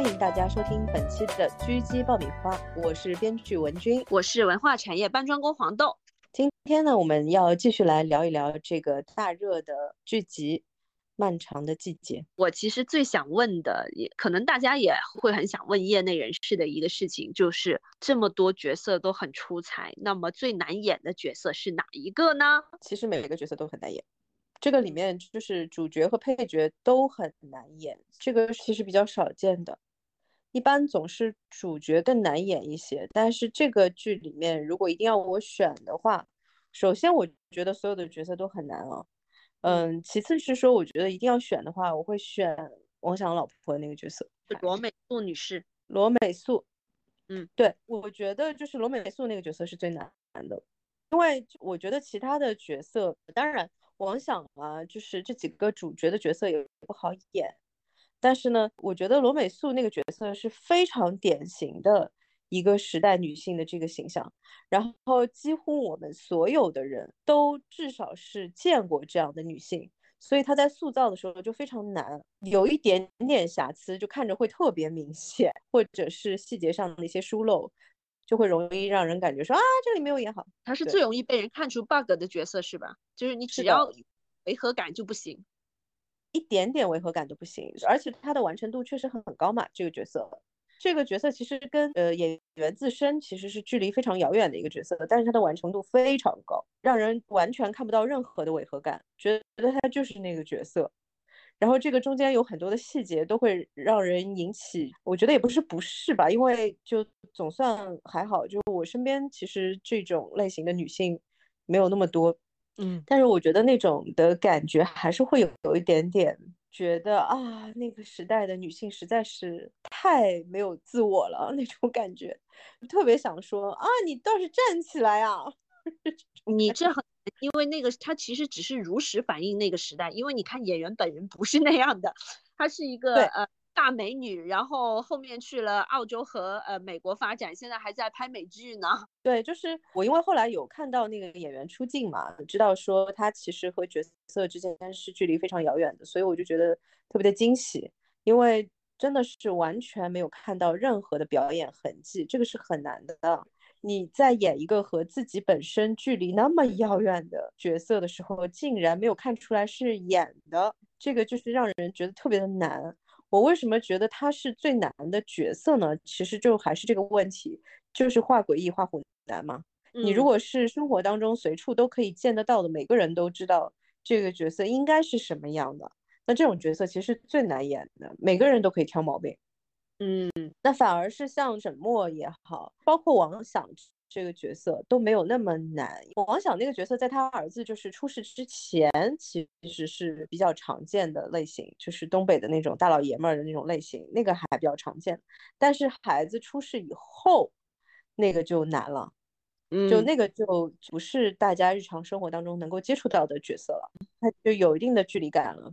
欢迎大家收听本期的狙击爆米花，我是编剧文君，我是文化产业搬砖工黄豆。今天呢，我们要继续来聊一聊这个大热的剧集《漫长的季节》。我其实最想问的，也可能大家也会很想问业内人士的一个事情，就是这么多角色都很出彩，那么最难演的角色是哪一个呢？其实每一个角色都很难演。这个里面就是主角和配角都很难演，这个其实比较少见的，一般总是主角更难演一些。但是这个剧里面，如果一定要我选的话，首先我觉得所有的角色都很难啊，嗯，其次是说我觉得一定要选的话，我会选王想老婆那个角色，罗美素女士。罗美素，嗯，对，我觉得就是罗美素那个角色是最难的，因为我觉得其他的角色，当然。王想啊，就是这几个主角的角色也不好演，但是呢，我觉得罗美素那个角色是非常典型的一个时代女性的这个形象，然后几乎我们所有的人都至少是见过这样的女性，所以她在塑造的时候就非常难，有一点点瑕疵就看着会特别明显，或者是细节上的一些疏漏。就会容易让人感觉说啊，这里没有演好。他是最容易被人看出 bug 的角色是吧？就是你只要违和感就不行，一点点违和感都不行。而且他的完成度确实很高嘛，这个角色，这个角色其实跟呃演员自身其实是距离非常遥远的一个角色，但是他的完成度非常高，让人完全看不到任何的违和感，觉得他就是那个角色。然后这个中间有很多的细节都会让人引起，我觉得也不是不适吧，因为就总算还好，就我身边其实这种类型的女性没有那么多，嗯，但是我觉得那种的感觉还是会有有一点点觉得啊，那个时代的女性实在是太没有自我了。那种感觉，特别想说啊，你倒是站起来啊，你这很。因为那个他其实只是如实反映那个时代，因为你看演员本人不是那样的，她是一个呃大美女，然后后面去了澳洲和呃美国发展，现在还在拍美剧呢。对，就是我因为后来有看到那个演员出镜嘛，知道说他其实和角色之间是距离非常遥远的，所以我就觉得特别的惊喜，因为真的是完全没有看到任何的表演痕迹，这个是很难的。你在演一个和自己本身距离那么遥远的角色的时候，竟然没有看出来是演的，这个就是让人觉得特别的难。我为什么觉得他是最难的角色呢？其实就还是这个问题，就是画诡异、画虎难嘛。你如果是生活当中随处都可以见得到的，每个人都知道这个角色应该是什么样的，那这种角色其实最难演的，每个人都可以挑毛病。嗯，那反而是像沈墨也好，包括王响这个角色都没有那么难。王想那个角色在他儿子就是出事之前，其实是比较常见的类型，就是东北的那种大老爷们儿的那种类型，那个还比较常见。但是孩子出事以后，那个就难了，就那个就不是大家日常生活当中能够接触到的角色了，他就有一定的距离感了。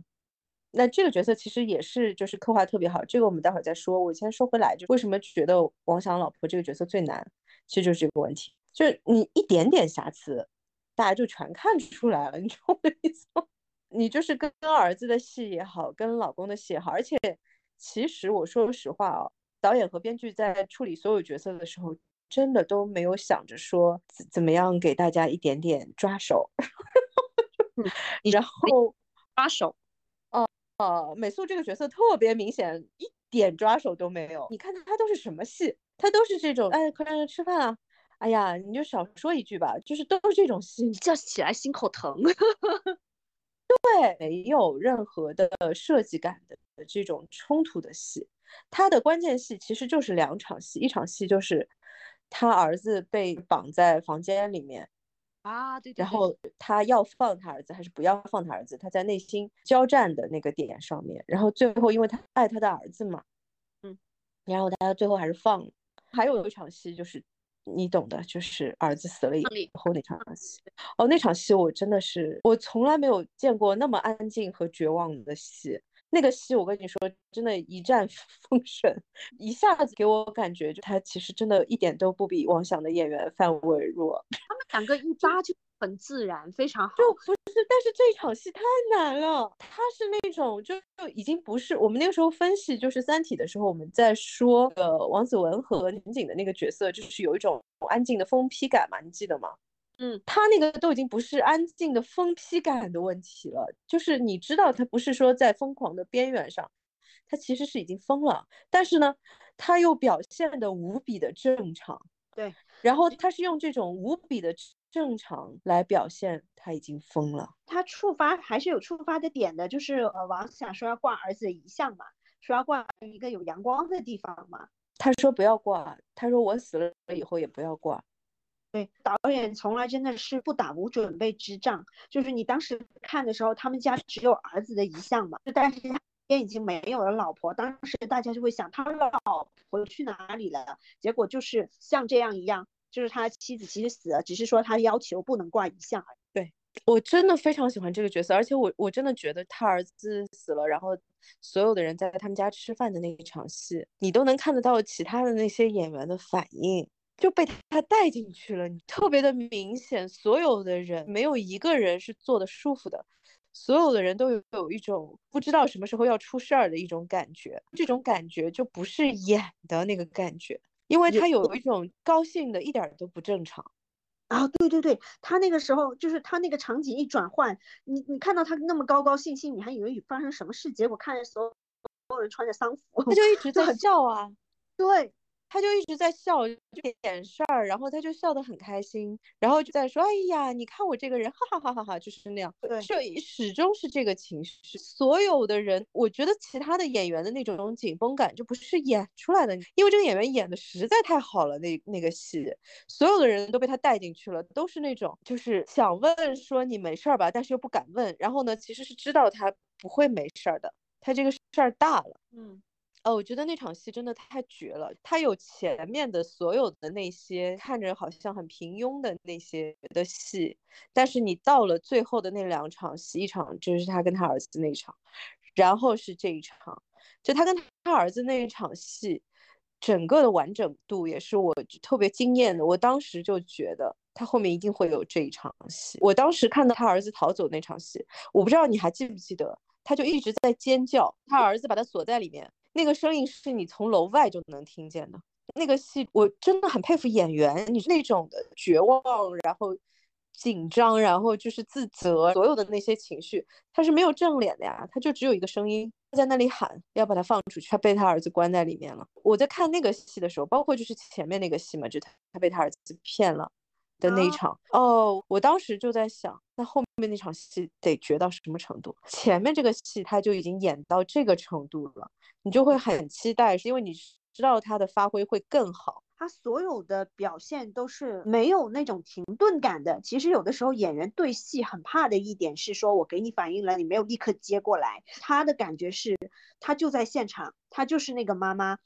那这个角色其实也是，就是刻画特别好。这个我们待会儿再说。我先说回来，就为什么觉得王想老婆这个角色最难，其实就是这个问题，就是你一点点瑕疵，大家就全看出来了，你知道我的意思吗？你就是跟跟儿子的戏也好，跟老公的戏也好，而且其实我说实话啊，导演和编剧在处理所有角色的时候，真的都没有想着说怎怎么样给大家一点点抓手，然后抓手。呃，美素这个角色特别明显，一点抓手都没有。你看他都是什么戏？他都是这种，哎，快让人吃饭啊！哎呀，你就少说一句吧，就是都是这种戏，叫起来心口疼。对，没有任何的设计感的这种冲突的戏，他的关键戏其实就是两场戏，一场戏就是他儿子被绑在房间里面。啊，对，然后他要放他儿子还是不要放他儿子？他在内心交战的那个点上面，然后最后因为他爱他的儿子嘛，嗯，然后他最后还是放了。还有一场戏就是你懂的，就是儿子死了以后那场戏。哦，那场戏我真的是我从来没有见过那么安静和绝望的戏。那个戏我跟你说，真的一战 封神，一下子给我感觉，就他其实真的一点都不比王响的演员范伟弱。两个一搭就很自然，非常好。就不是，但是这场戏太难了。他是那种就就已经不是我们那个时候分析就是《三体》的时候，我们在说呃王子文和宁景的那个角色，就是有一种安静的疯批感嘛，你记得吗？嗯，他那个都已经不是安静的疯批感的问题了，就是你知道他不是说在疯狂的边缘上，他其实是已经疯了，但是呢，他又表现的无比的正常，对，然后他是用这种无比的正常来表现他已经疯了。他触发还是有触发的点的，就是呃王想说要挂儿子的遗像嘛，说要挂一个有阳光的地方嘛，他说不要挂，他说我死了以后也不要挂。对，导演从来真的是不打无准备之仗。就是你当时看的时候，他们家只有儿子的遗像嘛，但是边已经没有了老婆。当时大家就会想，他老婆去哪里了？结果就是像这样一样，就是他妻子其实死了，只是说他要求不能挂遗像。对我真的非常喜欢这个角色，而且我我真的觉得他儿子死了，然后所有的人在他们家吃饭的那一场戏，你都能看得到其他的那些演员的反应。就被他带进去了，你特别的明显。所有的人没有一个人是坐的舒服的，所有的人都有有一种不知道什么时候要出事儿的一种感觉。这种感觉就不是演的那个感觉，因为他有一种高兴的，一点都不正常。啊，对对对，他那个时候就是他那个场景一转换，你你看到他那么高高兴兴，你还以为发生什么事，结果看所有所有人穿着丧服，他就一直 在笑啊。对。他就一直在笑，就点事儿，然后他就笑得很开心，然后就在说：“哎呀，你看我这个人，哈哈哈哈哈，就是那样。”对，就始终是这个情绪。所有的人，我觉得其他的演员的那种紧绷感就不是演出来的，因为这个演员演的实在太好了。那那个戏，所有的人都被他带进去了，都是那种就是想问说你没事儿吧，但是又不敢问。然后呢，其实是知道他不会没事儿的，他这个事儿大了。嗯。哦，我觉得那场戏真的太绝了。他有前面的所有的那些看着好像很平庸的那些的戏，但是你到了最后的那两场戏，一场就是他跟他儿子那一场，然后是这一场，就他跟他儿子那一场戏，整个的完整度也是我特别惊艳的。我当时就觉得他后面一定会有这一场戏。我当时看到他儿子逃走那场戏，我不知道你还记不记得，他就一直在尖叫，他儿子把他锁在里面。那个声音是你从楼外就能听见的。那个戏我真的很佩服演员，你那种的绝望，然后紧张，然后就是自责，所有的那些情绪，他是没有正脸的呀，他就只有一个声音在那里喊要把他放出去，他被他儿子关在里面了。我在看那个戏的时候，包括就是前面那个戏嘛，就他他被他儿子骗了的那一场，哦，我当时就在想，那后面那场戏得绝到什么程度？前面这个戏他就已经演到这个程度了。你就会很期待，是因为你知道他的发挥会更好。他所有的表现都是没有那种停顿感的。其实有的时候演员对戏很怕的一点是说，我给你反应了，你没有立刻接过来。他的感觉是，他就在现场，他就是那个妈妈。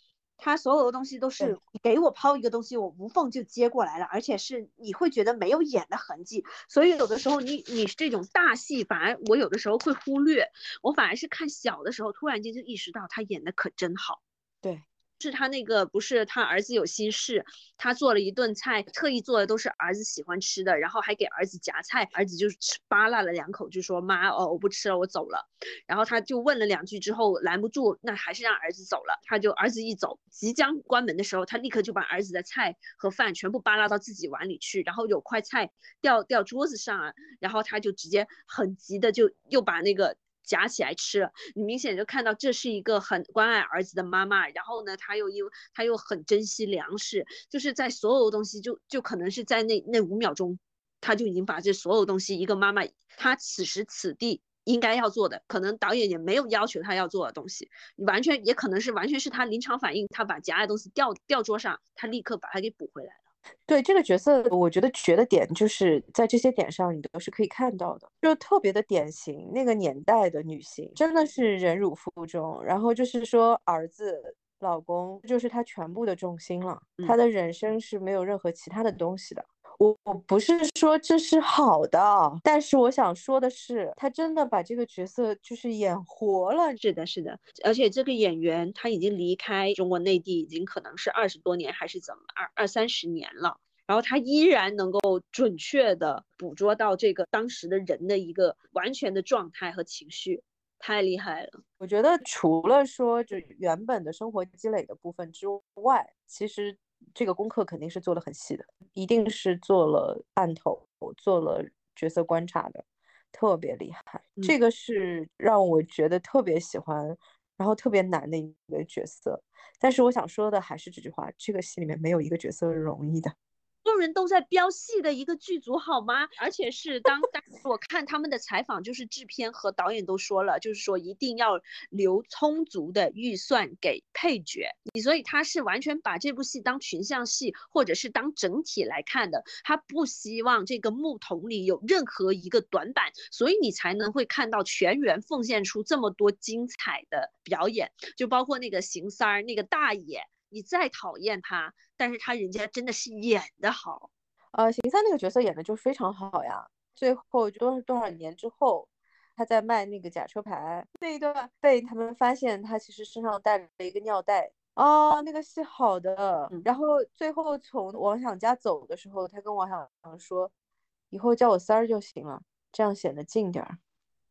他所有的东西都是给我抛一个东西，我无缝就接过来了，而且是你会觉得没有演的痕迹。所以有的时候你你这种大戏，反而我有的时候会忽略，我反而是看小的时候，突然间就意识到他演的可真好。对。是他那个不是他儿子有心事，他做了一顿菜，特意做的都是儿子喜欢吃的，然后还给儿子夹菜，儿子就吃扒拉了两口，就说妈哦我不吃了我走了，然后他就问了两句之后拦不住，那还是让儿子走了，他就儿子一走，即将关门的时候，他立刻就把儿子的菜和饭全部扒拉到自己碗里去，然后有块菜掉掉桌子上啊，然后他就直接很急的就又把那个。夹起来吃，你明显就看到这是一个很关爱儿子的妈妈。然后呢，他又因为他又很珍惜粮食，就是在所有东西就就可能是在那那五秒钟，他就已经把这所有东西，一个妈妈她此时此地应该要做的，可能导演也没有要求他要做的东西，完全也可能是完全是他临场反应，他把夹的东西掉掉桌上，他立刻把它给补回来。对这个角色，我觉得绝的点就是在这些点上，你都是可以看到的，就特别的典型。那个年代的女性真的是忍辱负重，然后就是说儿子、老公就是她全部的重心了，她的人生是没有任何其他的东西的。我我不是说这是好的，但是我想说的是，他真的把这个角色就是演活了。是的，是的，而且这个演员他已经离开中国内地，已经可能是二十多年还是怎么二二三十年了，然后他依然能够准确的捕捉到这个当时的人的一个完全的状态和情绪，太厉害了。我觉得除了说就原本的生活积累的部分之外，其实。这个功课肯定是做的很细的，一定是做了案头，做了角色观察的，特别厉害。这个是让我觉得特别喜欢，然后特别难的一个角色。但是我想说的还是这句话：这个戏里面没有一个角色容易的。所有人都在飙戏的一个剧组，好吗？而且是当当时我看他们的采访，就是制片和导演都说了，就是说一定要留充足的预算给配角。你所以他是完全把这部戏当群像戏，或者是当整体来看的。他不希望这个木桶里有任何一个短板，所以你才能会看到全员奉献出这么多精彩的表演，就包括那个邢三儿那个大爷。你再讨厌他，但是他人家真的是演的好，呃，邢三那个角色演的就非常好呀。最后多多少年之后，他在卖那个假车牌那一段，被他们发现他其实身上带了一个尿袋啊，那个戏好的。然后最后从王想家走的时候，他跟王想说，以后叫我三儿就行了，这样显得近点儿。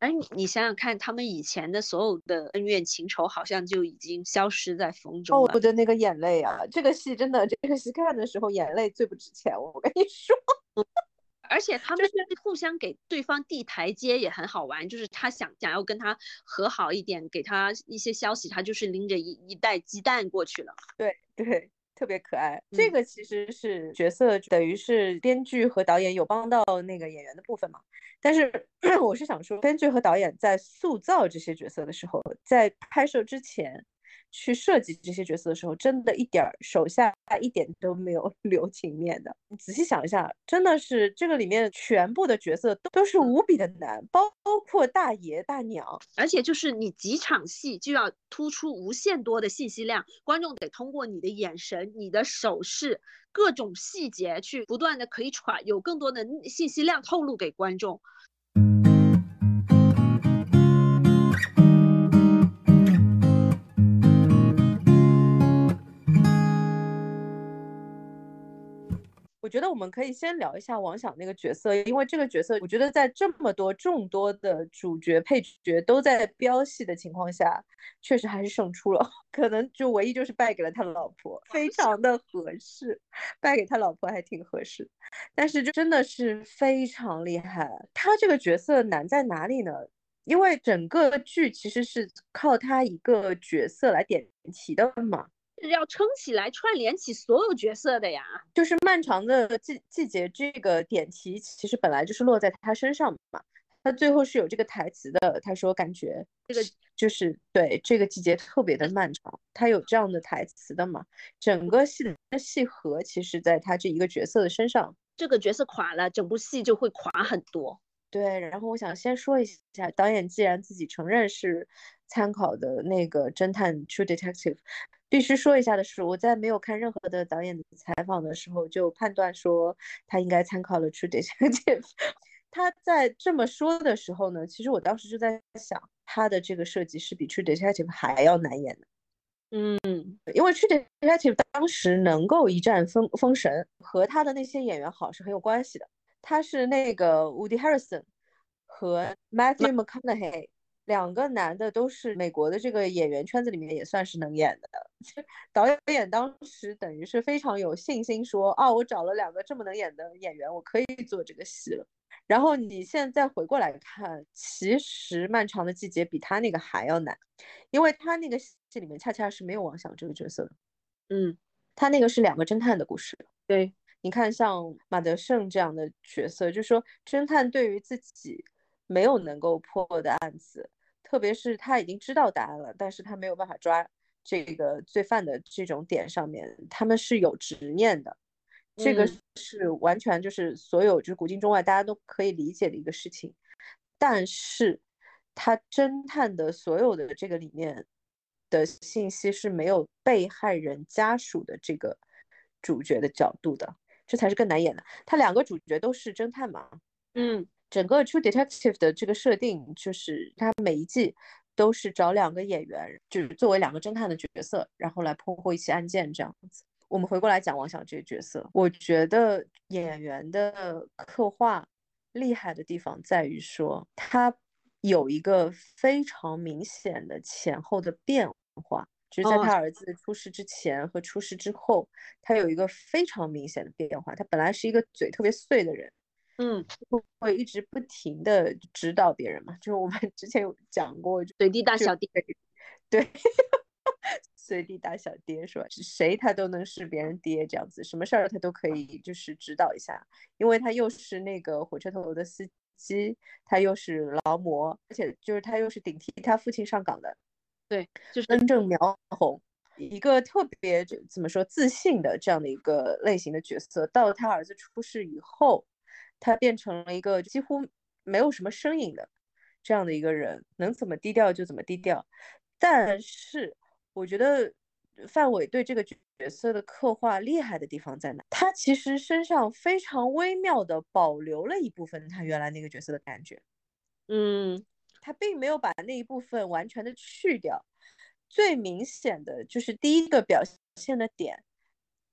哎，你想想看，他们以前的所有的恩怨情仇，好像就已经消失在风中了。我的那个眼泪啊，这个戏真的，这个戏看的时候眼泪最不值钱。我跟你说，而且他们是互相给对方递台阶也很好玩，就是他想想要跟他和好一点，给他一些消息，他就是拎着一一袋鸡蛋过去了。对对。特别可爱，这个其实是角色，等于是编剧和导演有帮到那个演员的部分嘛。但是 我是想说，编剧和导演在塑造这些角色的时候，在拍摄之前。去设计这些角色的时候，真的一点儿手下一点都没有 留情面的。你仔细想一下，真的是这个里面全部的角色都都是无比的难，包括大爷大娘，而且就是你几场戏就要突出无限多的信息量，观众得通过你的眼神、你的手势、各种细节去不断的可以传，有更多的信息量透露给观众。觉得我们可以先聊一下王响那个角色，因为这个角色，我觉得在这么多众多的主角配角都在飙戏的情况下，确实还是胜出了。可能就唯一就是败给了他老婆，非常的合适，败给他老婆还挺合适。但是就真的是非常厉害。他这个角色难在哪里呢？因为整个剧其实是靠他一个角色来点题的嘛。是要撑起来、串联起所有角色的呀。就是漫长的季季节这个点题，其实本来就是落在他身上嘛。他最后是有这个台词的，他说感觉这个就是对这个季节特别的漫长，他有这样的台词的嘛。整个戏的戏核其实在他这一个角色的身上，这个角色垮了，整部戏就会垮很多。对，然后我想先说一下，导演既然自己承认是参考的那个侦探 True Detective。必须说一下的是，我在没有看任何的导演的采访的时候，就判断说他应该参考了《True Detective 》。他在这么说的时候呢，其实我当时就在想，他的这个设计是比《True Detective》还要难演的。嗯，因为《True Detective》当时能够一战封封神，和他的那些演员好是很有关系的。他是那个 Woody Harrison 和 Matthew McConaughey。两个男的都是美国的这个演员圈子里面也算是能演的。导演当时等于是非常有信心说啊，我找了两个这么能演的演员，我可以做这个戏了。然后你现在回过来看，其实《漫长的季节》比他那个还要难，因为他那个戏里面恰恰是没有王响这个角色的。嗯，他那个是两个侦探的故事。对，你看像马德胜这样的角色，就说侦探对于自己。没有能够破的案子，特别是他已经知道答案了，但是他没有办法抓这个罪犯的这种点上面，他们是有执念的。这个是完全就是所有就是古今中外大家都可以理解的一个事情。但是他侦探的所有的这个里面的信息是没有被害人家属的这个主角的角度的。这才是更难演的。他两个主角都是侦探嘛，嗯，整个 True Detective 的这个设定就是他每一季都是找两个演员，就是作为两个侦探的角色，然后来破获一起案件这样子。我们回过来讲王响这个角色，我觉得演员的刻画厉害的地方在于说他有一个非常明显的前后的变化。就是在他儿子出事之前和出事之后，他有一个非常明显的变化。他本来是一个嘴特别碎的人，嗯，会一直不停的指导别人嘛。就是我们之前有讲过，随地大小爹，对，随地大小爹是吧？谁他都能是别人爹这样子，什么事儿他都可以就是指导一下，因为他又是那个火车头的司机，他又是劳模，而且就是他又是顶替他父亲上岗的。对，就是根正苗红，一个特别怎么说自信的这样的一个类型的角色。到了他儿子出事以后，他变成了一个几乎没有什么声音的这样的一个人，能怎么低调就怎么低调。但是我觉得范伟对这个角色的刻画厉害的地方在哪？他其实身上非常微妙的保留了一部分他原来那个角色的感觉。嗯。他并没有把那一部分完全的去掉，最明显的就是第一个表现的点，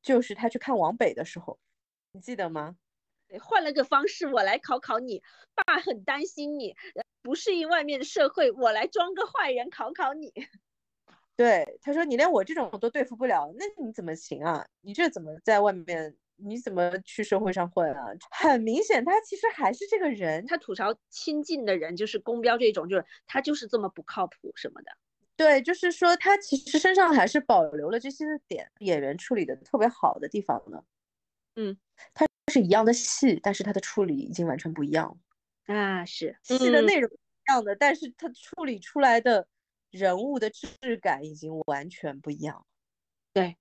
就是他去看往北的时候，你记得吗？换了个方式，我来考考你。爸很担心你不适应外面的社会，我来装个坏人考考你。对，他说你连我这种都对付不了，那你怎么行啊？你这怎么在外面？你怎么去社会上混啊？很明显，他其实还是这个人。他吐槽亲近的人，就是公标这种，就是他就是这么不靠谱什么的。对，就是说他其实身上还是保留了这些点，演员处理的特别好的地方呢。嗯，他是一样的戏，但是他的处理已经完全不一样了。啊，是戏的内容一样的，但是他处理出来的人物的质感已经完全不一样。对，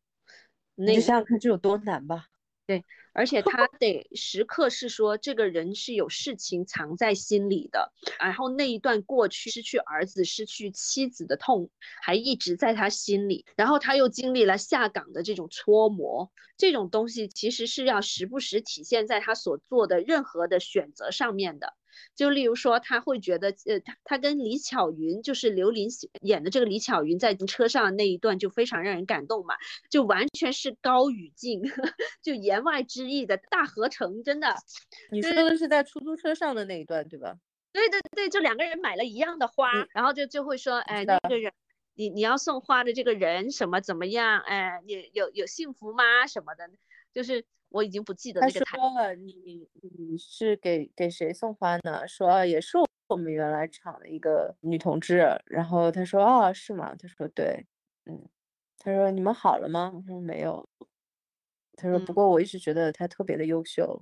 你就想想看，这有多难吧。对，而且他得时刻是说这个人是有事情藏在心里的，然后那一段过去失去儿子、失去妻子的痛还一直在他心里，然后他又经历了下岗的这种搓磨，这种东西其实是要时不时体现在他所做的任何的选择上面的。就例如说，他会觉得，呃，他他跟李巧云，就是刘琳演的这个李巧云，在车上那一段就非常让人感动嘛，就完全是高语境，就言外之意的大合成，真的。你说的是在出租车上的那一段，对吧？对对对，就两个人买了一样的花，然后就就会说，哎，那个人，你你要送花的这个人什么怎么样？哎，你有有幸福吗？什么的，就是。我已经不记得那个台。他说了，你你是给给谁送花呢？说也是我们原来厂的一个女同志。然后他说哦，是吗？他说对，嗯。他说你们好了吗？我说没有。他说不过我一直觉得他特别的优秀。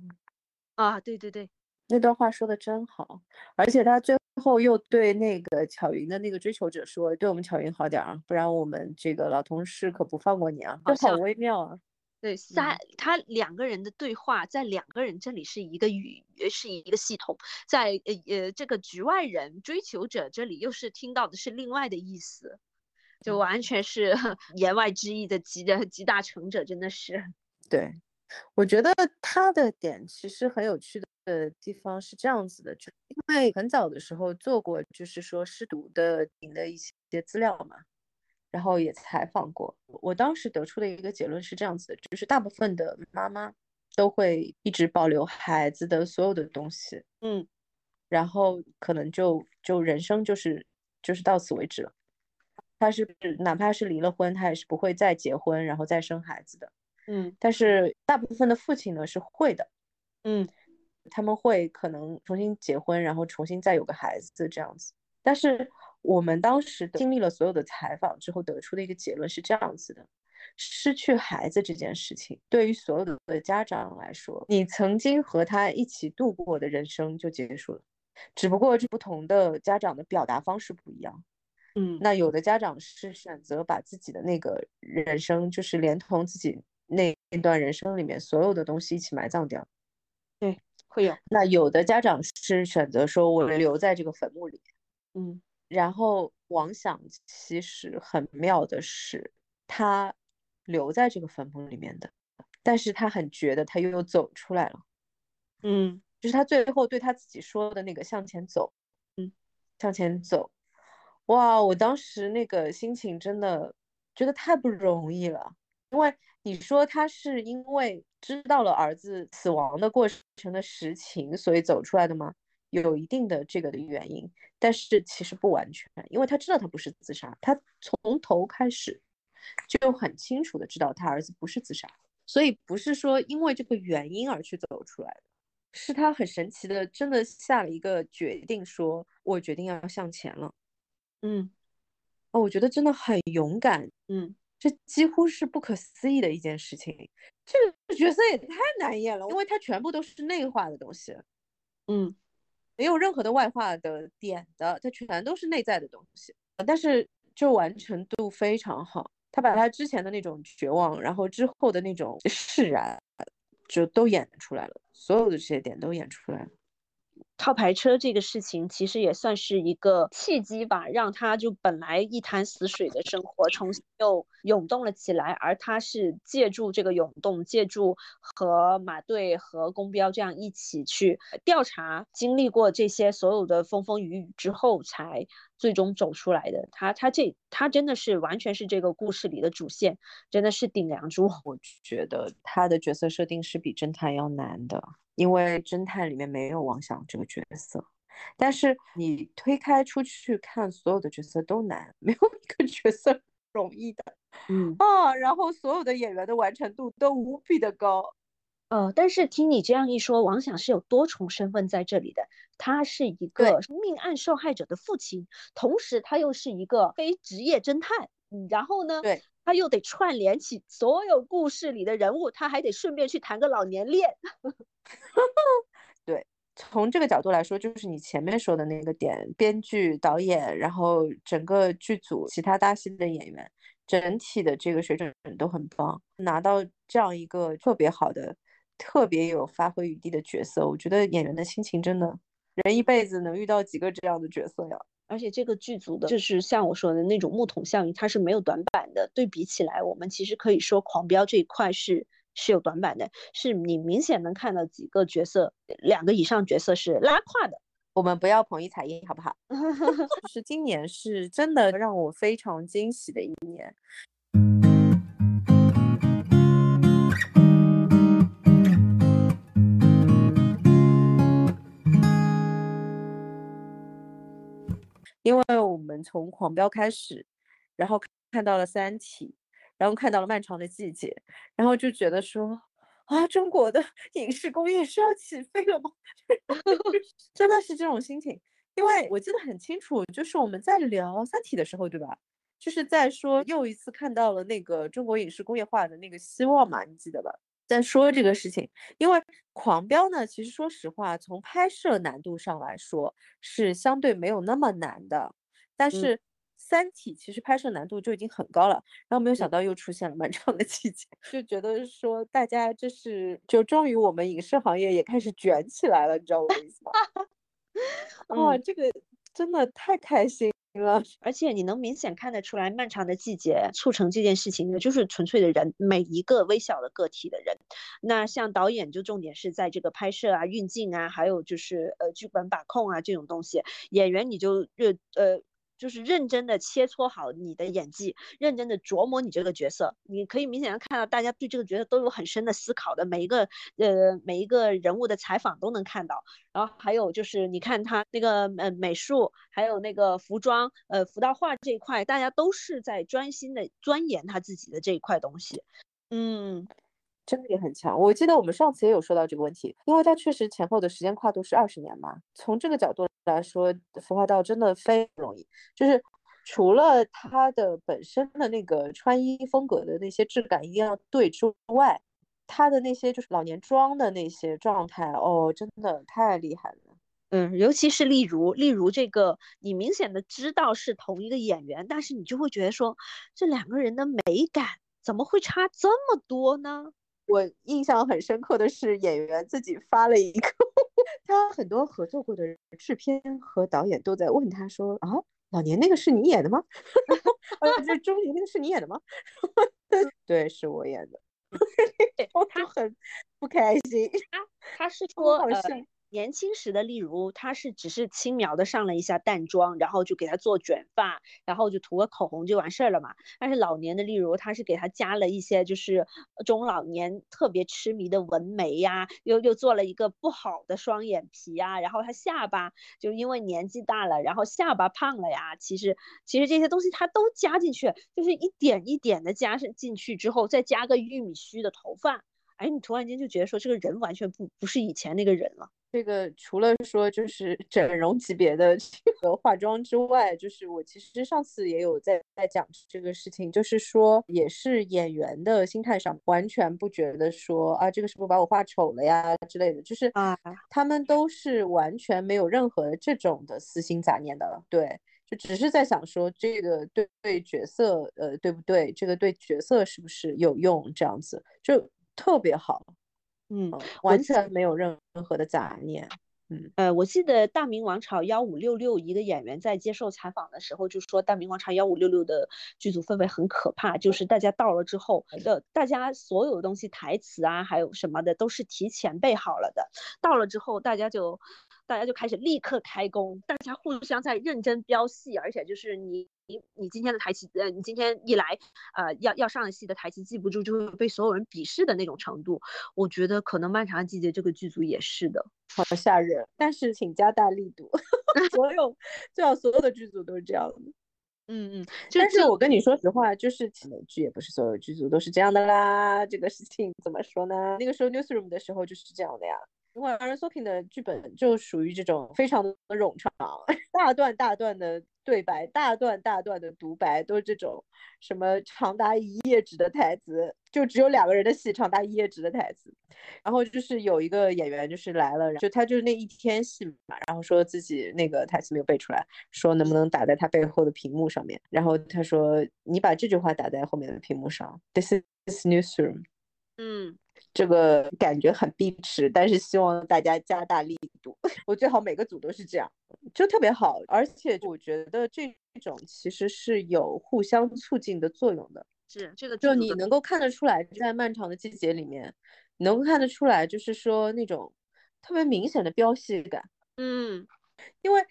啊，对对对，那段话说的真好。而且他最后又对那个巧云的那个追求者说，对我们巧云好点啊，不然我们这个老同事可不放过你啊。这好微妙啊。对，三他两个人的对话，在两个人这里是一个语，是一个系统，在呃呃这个局外人追求者这里又是听到的是另外的意思，就完全是 言外之意的集的集大成者，真的是。对，我觉得他的点其实很有趣的地方是这样子的，就因为很早的时候做过，就是说失独的的一些资料嘛。然后也采访过，我当时得出的一个结论是这样子的，就是大部分的妈妈都会一直保留孩子的所有的东西，嗯，然后可能就就人生就是就是到此为止了。他是哪怕是离了婚，他也是不会再结婚然后再生孩子的，嗯。但是大部分的父亲呢是会的，嗯，他们会可能重新结婚，然后重新再有个孩子这样子，但是。我们当时经历了所有的采访之后，得出的一个结论是这样子的：失去孩子这件事情，对于所有的家长来说，你曾经和他一起度过的人生就结束了。只不过这不同的家长的表达方式不一样。嗯，那有的家长是选择把自己的那个人生，就是连同自己那那段人生里面所有的东西一起埋葬掉。对，会有。那有的家长是选择说，我留在这个坟墓里。嗯。然后王想其实很妙的是，他留在这个坟墓里面的，但是他很觉得他又走出来了，嗯，就是他最后对他自己说的那个向前走，嗯，向前走，哇，我当时那个心情真的觉得太不容易了，因为你说他是因为知道了儿子死亡的过程的实情，所以走出来的吗？有一定的这个的原因，但是其实不完全，因为他知道他不是自杀，他从头开始就很清楚的知道他儿子不是自杀。所以不是说因为这个原因而去走出来的，是他很神奇的，真的下了一个决定，说我决定要向前了。嗯，哦，我觉得真的很勇敢。嗯，这几乎是不可思议的一件事情。这个角色也太难演了，因为他全部都是内化的东西。嗯，没有任何的外化的点的，它全都是内在的东西。但是就完成度非常好。他把他之前的那种绝望，然后之后的那种释然，就都演出来了，所有的这些点都演出来了。套牌车这个事情其实也算是一个契机吧，让他就本来一潭死水的生活重新又涌动了起来。而他是借助这个涌动，借助和马队和公标这样一起去调查，经历过这些所有的风风雨雨之后，才最终走出来的。他他这他真的是完全是这个故事里的主线，真的是顶梁柱。我觉得他的角色设定是比侦探要难的。因为侦探里面没有王想这个角色，但是你推开出去看，所有的角色都难，没有一个角色容易的。嗯啊，然后所有的演员的完成度都无比的高。呃，但是听你这样一说，王想是有多重身份在这里的。他是一个命案受害者的父亲，同时他又是一个非职业侦探。嗯，然后呢？对。他又得串联起所有故事里的人物，他还得顺便去谈个老年恋。对，从这个角度来说，就是你前面说的那个点，编剧、导演，然后整个剧组其他搭戏的演员，整体的这个水准都很棒，拿到这样一个特别好的、特别有发挥余地的角色，我觉得演员的心情真的，人一辈子能遇到几个这样的角色呀？而且这个剧组的，就是像我说的那种木桶效应，它是没有短板的。对比起来，我们其实可以说狂飙这一块是是有短板的，是你明显能看到几个角色，两个以上角色是拉胯的。我们不要捧一踩一，好不好？就 是今年是真的让我非常惊喜的一年。因为我们从狂飙开始，然后看到了三体，然后看到了漫长的季节，然后就觉得说啊，中国的 影视工业是要起飞了吗？真的是这种心情。因为我记得很清楚，就是我们在聊三体的时候，对吧？就是在说又一次看到了那个中国影视工业化的那个希望嘛，你记得吧？在说这个事情，因为狂飙呢，其实说实话，从拍摄难度上来说是相对没有那么难的，但是三体其实拍摄难度就已经很高了，然后没有想到又出现了漫长的季节，就觉得说大家这是就终于我们影视行业也开始卷起来了，你知道我的意思吗？哇，这个真的太开心。而且你能明显看得出来，漫长的季节促成这件事情的就是纯粹的人，每一个微小的个体的人。那像导演就重点是在这个拍摄啊、运镜啊，还有就是呃剧本把控啊这种东西。演员你就越呃。就是认真的切磋好你的演技，认真的琢磨你这个角色。你可以明显的看到，大家对这个角色都有很深的思考的，每一个呃每一个人物的采访都能看到。然后还有就是，你看他那个呃美术，还有那个服装，呃服道画这一块，大家都是在专心的钻研他自己的这一块东西。嗯。真的也很强。我记得我们上次也有说到这个问题，因为它确实前后的时间跨度是二十年嘛。从这个角度来说，《服化道》真的非不容易。就是除了它的本身的那个穿衣风格的那些质感一定要对之外，它的那些就是老年妆的那些状态，哦，真的太厉害了。嗯，尤其是例如，例如这个，你明显的知道是同一个演员，但是你就会觉得说，这两个人的美感怎么会差这么多呢？我印象很深刻的是，演员自己发了一个，他很多合作过的制片和导演都在问他说：“啊，老年那个是你演的吗？啊，这中年那个是你演的吗？” 对，是我演的。他很不开心。他他是说呃。年轻时的，例如他是只是轻描的上了一下淡妆，然后就给他做卷发，然后就涂个口红就完事儿了嘛。但是老年的，例如他是给他加了一些就是中老年特别痴迷的纹眉呀，又又做了一个不好的双眼皮呀，然后他下巴就因为年纪大了，然后下巴胖了呀。其实其实这些东西他都加进去，就是一点一点的加上进去之后，再加个玉米须的头发，哎，你突然间就觉得说这个人完全不不是以前那个人了。这个除了说就是 整容级别的这个化妆之外，就是我其实上次也有在在讲这个事情，就是说也是演员的心态上完全不觉得说啊这个是不是把我画丑了呀之类的，就是啊他们都是完全没有任何这种的私心杂念的，对，就只是在想说这个对对角色呃对不对，这个对角色是不是有用这样子，就特别好。嗯，完全没有任何的杂念。嗯，呃，我记得《大明王朝幺五六六》一个演员在接受采访的时候就说，《大明王朝幺五六六》的剧组氛围很可怕，就是大家到了之后的，大家所有的东西、台词啊，还有什么的都是提前备好了的。到了之后，大家就大家就开始立刻开工，大家互相在认真飙戏，而且就是你。你你今天的台词，呃，你今天一来，呃，要要上戏的台词记不住，就会被所有人鄙视的那种程度。我觉得可能《漫长的季节》这个剧组也是的，好吓人。但是请加大力度，所有最好所有的剧组都是这样的。嗯嗯。但是我跟你说实话，就是美剧也不是所有剧组都是这样的啦。这个事情怎么说呢？那个时候 newsroom 的时候就是这样的呀。因为 Aaron Sorkin 的剧本就属于这种非常的冗长，大段大段的对白，大段大段的独白，都是这种什么长达一页纸的台词，就只有两个人的戏，长达一页纸的台词。然后就是有一个演员就是来了，就他就是那一天戏嘛，然后说自己那个台词没有背出来，说能不能打在他背后的屏幕上面。然后他说你把这句话打在后面的屏幕上，This is newsroom。嗯。这个感觉很逼迟，但是希望大家加大力度。我最好每个组都是这样，就特别好。而且我觉得这种其实是有互相促进的作用的。是这个，就你能够看得出来，在漫长的季节里面，能够看得出来，就是说那种特别明显的飙戏感。嗯，因为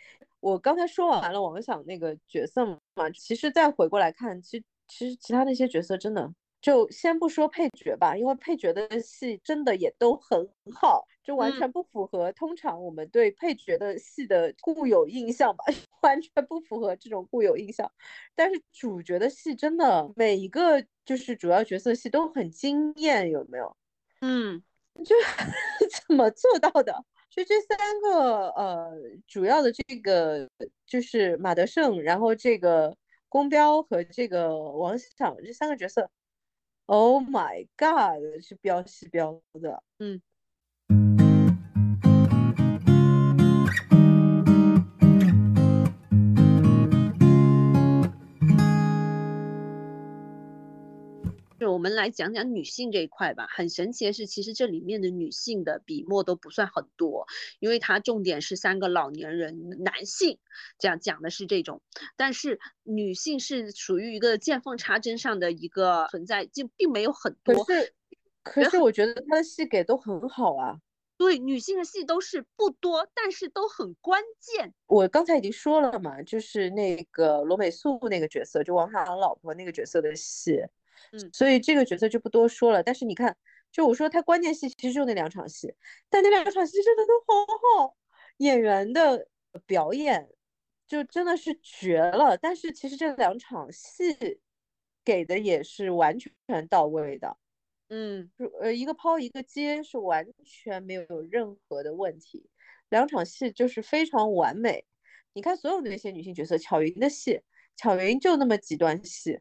我刚才说完了王想那个角色嘛，其实再回过来看，其实其实其他那些角色真的。就先不说配角吧，因为配角的戏真的也都很好，就完全不符合通常我们对配角的戏的固有印象吧，完全不符合这种固有印象。但是主角的戏真的每一个就是主要角色戏都很惊艳，有没有？嗯，就怎么做到的？就这三个呃主要的这个就是马德胜，然后这个宫彪和这个王响这三个角色。Oh my god！是标西标的，嗯。们来讲讲女性这一块吧。很神奇的是，其实这里面的女性的笔墨都不算很多，因为它重点是三个老年人男性，这样讲的是这种。但是女性是属于一个见缝插针上的一个存在，就并没有很多。可是，可是我觉得她的戏给都很好啊。对，女性的戏都是不多，但是都很关键。我刚才已经说了嘛，就是那个罗美素那个角色，就王小老婆那个角色的戏。嗯，所以这个角色就不多说了。但是你看，就我说他关键戏其实就那两场戏，但那两场戏真的都好好，演员的表演就真的是绝了。但是其实这两场戏给的也是完全到位的，嗯，呃，一个抛一个接是完全没有任何的问题，两场戏就是非常完美。你看所有的那些女性角色，巧云的戏，巧云就那么几段戏。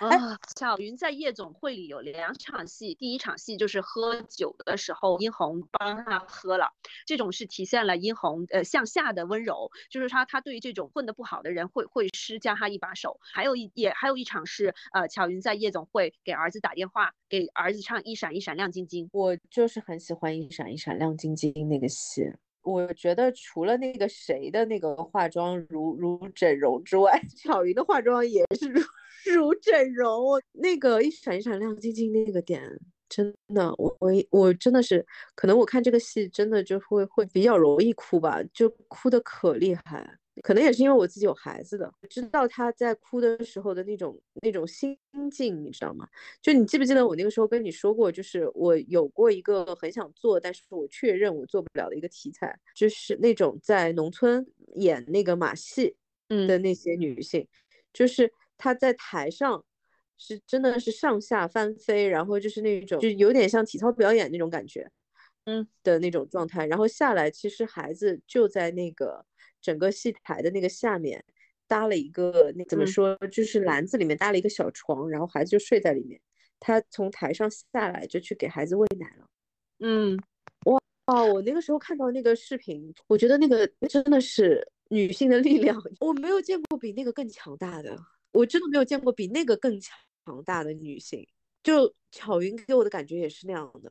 啊，巧云在夜总会里有两场戏，第一场戏就是喝酒的时候，殷红帮他喝了，这种是体现了殷红呃向下的温柔，就是他他对于这种混得不好的人会会施加他一把手。还有一也还有一场是呃巧云在夜总会给儿子打电话，给儿子唱一闪一闪亮晶晶，我就是很喜欢一闪一闪亮晶晶那个戏，我觉得除了那个谁的那个化妆如如整容之外，巧云的化妆也是如。如整容，那个一闪一闪亮晶晶那个点真的，我我我真的是，可能我看这个戏真的就会会比较容易哭吧，就哭的可厉害。可能也是因为我自己有孩子的，知道他在哭的时候的那种那种心境，你知道吗？就你记不记得我那个时候跟你说过，就是我有过一个很想做，但是我确认我做不了的一个题材，就是那种在农村演那个马戏的那些女性，就是她在台上。是真的是上下翻飞，然后就是那种就有点像体操表演那种感觉，嗯。的那种状态，然后下来，其实孩子就在那个整个戏台的那个下面搭了一个那怎么说，就是篮子里面搭了一个小床，然后孩子就睡在里面，他从台上下来就去给孩子喂奶了，嗯，哇哦，我那个时候看到那个视频，我觉得那个真的是女性的力量，我没有见过比那个更强大的，我真的没有见过比那个更强。大的女性，就巧云给我的感觉也是那样的。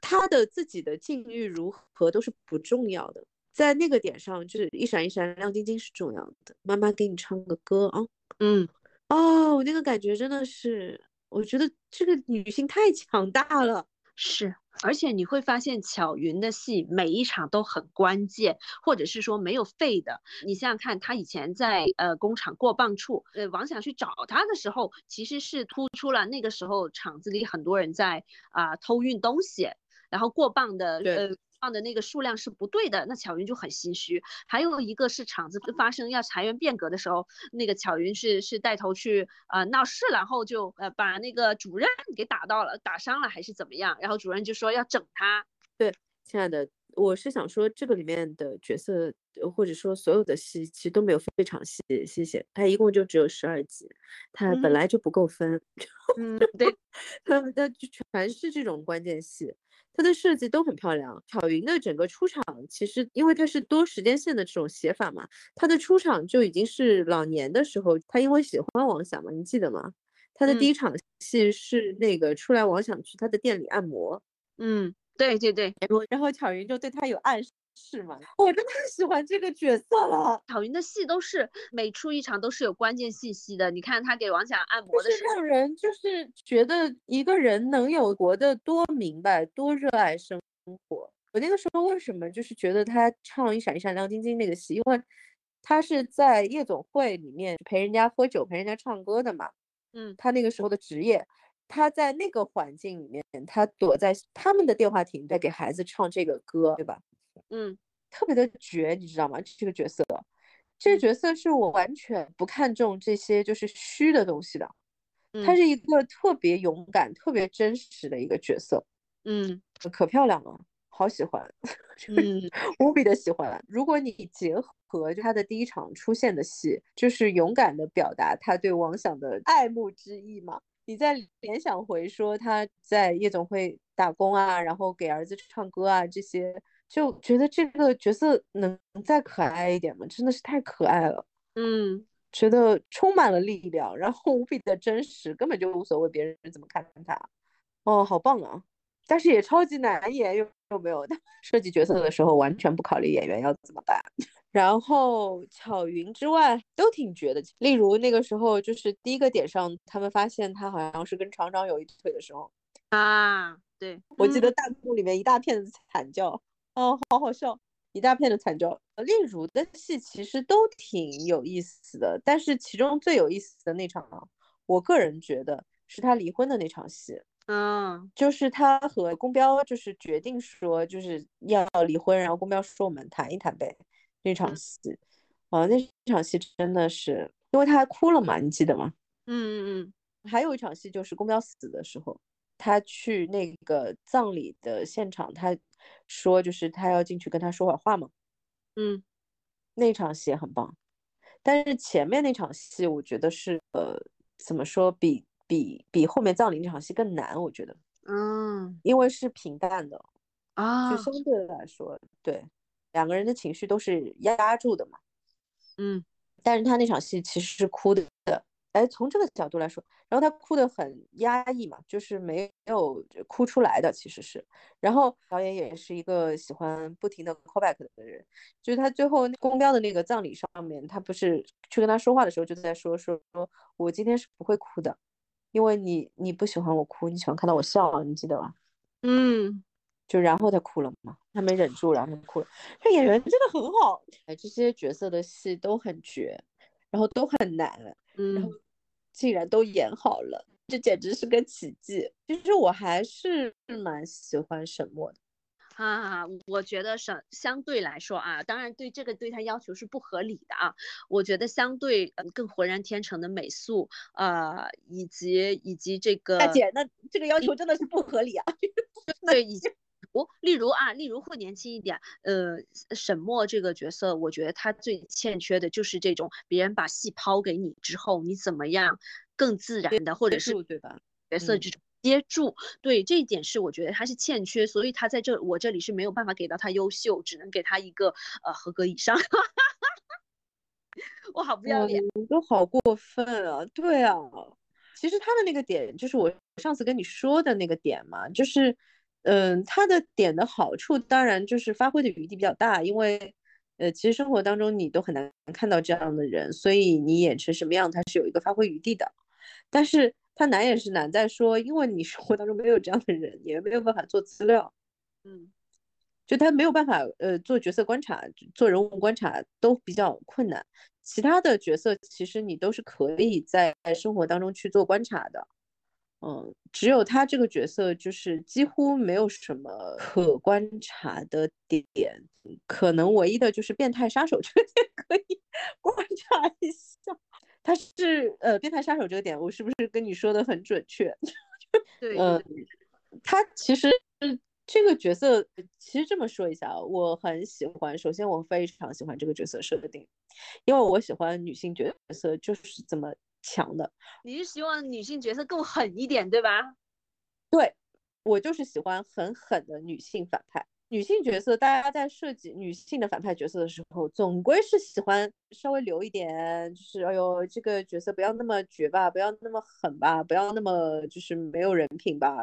她的自己的境遇如何都是不重要的，在那个点上，就是一闪一闪亮晶晶是重要的。妈妈给你唱个歌啊，嗯，哦，那个感觉真的是，我觉得这个女性太强大了，是。而且你会发现，巧云的戏每一场都很关键，或者是说没有废的。你想想看，他以前在呃工厂过磅处，呃王想去找他的时候，其实是突出了那个时候厂子里很多人在啊偷运东西，然后过磅的呃。放的那个数量是不对的，那巧云就很心虚。还有一个是厂子发生要裁员变革的时候，那个巧云是是带头去呃闹事，然后就呃把那个主任给打到了，打伤了还是怎么样？然后主任就说要整他。对，亲爱的，我是想说这个里面的角色或者说所有的戏其实都没有非常细谢谢他一共就只有十二集，他本来就不够分。嗯，对，它它就全是这种关键戏。它的设计都很漂亮。巧云的整个出场，其实因为它是多时间线的这种写法嘛，它的出场就已经是老年的时候。他因为喜欢王想嘛，你记得吗？他的第一场戏是那个出来，王想去他的店里按摩。嗯，对对对。然后然后巧云就对他有暗示。是吗？我真的太喜欢这个角色了。郝云的戏都是每出一场都是有关键信息的。你看他给王想按摩的时候，让人就是觉得一个人能有活得多明白、多热爱生活。我那个时候为什么就是觉得他唱一闪一闪亮晶晶那个戏，因为他是在夜总会里面陪人家喝酒、陪人家唱歌的嘛。嗯，他那个时候的职业，他在那个环境里面，他躲在他们的电话亭在给孩子唱这个歌，对吧？嗯，特别的绝，你知道吗？这个角色，这个角色是我完全不看重这些就是虚的东西的，他是一个特别勇敢、特别真实的一个角色。嗯，可漂亮了，好喜欢，嗯，无比的喜欢。如果你结合他的第一场出现的戏，就是勇敢的表达他对王想的爱慕之意嘛，你再联想回说他在夜总会打工啊，然后给儿子唱歌啊这些。就觉得这个角色能再可爱一点吗？真的是太可爱了，嗯，觉得充满了力量，然后无比的真实，根本就无所谓别人怎么看他。哦，好棒啊！但是也超级难演，有有没有？设计角色的时候完全不考虑演员要怎么办。然后巧云之外都挺绝的，例如那个时候就是第一个点上，他们发现他好像是跟厂长有一腿的时候啊，对我记得弹幕里面一大片的惨叫。哦，好好笑，一大片的惨叫。例如的戏其实都挺有意思的，但是其中最有意思的那场，我个人觉得是他离婚的那场戏。嗯，就是他和公标就是决定说就是要离婚，然后公标说我们谈一谈呗。那场戏，啊，那场戏真的是，因为他还哭了嘛，你记得吗？嗯嗯嗯。还有一场戏就是公标死的时候，他去那个葬礼的现场，他。说就是他要进去跟他说会儿话嘛，嗯，那场戏也很棒，但是前面那场戏我觉得是呃怎么说比比比后面葬礼那场戏更难，我觉得，嗯，因为是平淡的啊，就相。对来说，对两个人的情绪都是压住的嘛，嗯，但是他那场戏其实是哭的。哎，从这个角度来说，然后他哭得很压抑嘛，就是没有哭出来的，其实是。然后导演也是一个喜欢不停的 callback 的人，就是他最后公标的那个葬礼上面，他不是去跟他说话的时候就在说说说，我今天是不会哭的，因为你你不喜欢我哭，你喜欢看到我笑，你记得吧？嗯，就然后他哭了嘛，他没忍住，然后哭了。这演员真的很好，哎，这些角色的戏都很绝，然后都很难，然后竟然都演好了，这简直是个奇迹。其实我还是蛮喜欢沈墨的。啊，我觉得相相对来说啊，当然对这个对他要求是不合理的啊。我觉得相对嗯更浑然天成的美素，呃，以及以及这个大姐，那这个要求真的是不合理啊。对，以及我例如啊，例如会年轻一点，呃，沈墨这个角色，我觉得他最欠缺的就是这种别人把戏抛给你之后，你怎么样更自然的，或者是对吧？角色这种。接住，对这一点是我觉得他是欠缺，所以他在这我这里是没有办法给到他优秀，只能给他一个呃合格以上。我好不要脸，你都好过分啊！对啊，其实他的那个点就是我上次跟你说的那个点嘛，就是嗯，他的点的好处当然就是发挥的余地比较大，因为呃，其实生活当中你都很难看到这样的人，所以你演成什么样，他是有一个发挥余地的，但是。他难也是难在说，因为你生活当中没有这样的人，也没有办法做资料，嗯，就他没有办法，呃，做角色观察、做人物观察都比较困难。其他的角色其实你都是可以在生活当中去做观察的，嗯，只有他这个角色就是几乎没有什么可观察的点，可能唯一的就是变态杀手这个点可以 观察一下。他是呃变态杀手这个点，我是不是跟你说的很准确？对，嗯，他其实这个角色，其实这么说一下，我很喜欢。首先，我非常喜欢这个角色设定，因为我喜欢女性角色就是怎么强的。你是希望女性角色更狠一点，对吧？对，我就是喜欢很狠的女性反派。女性角色，大家在设计女性的反派角色的时候，总归是喜欢稍微留一点，就是哎呦，这个角色不要那么绝吧，不要那么狠吧，不要那么就是没有人品吧，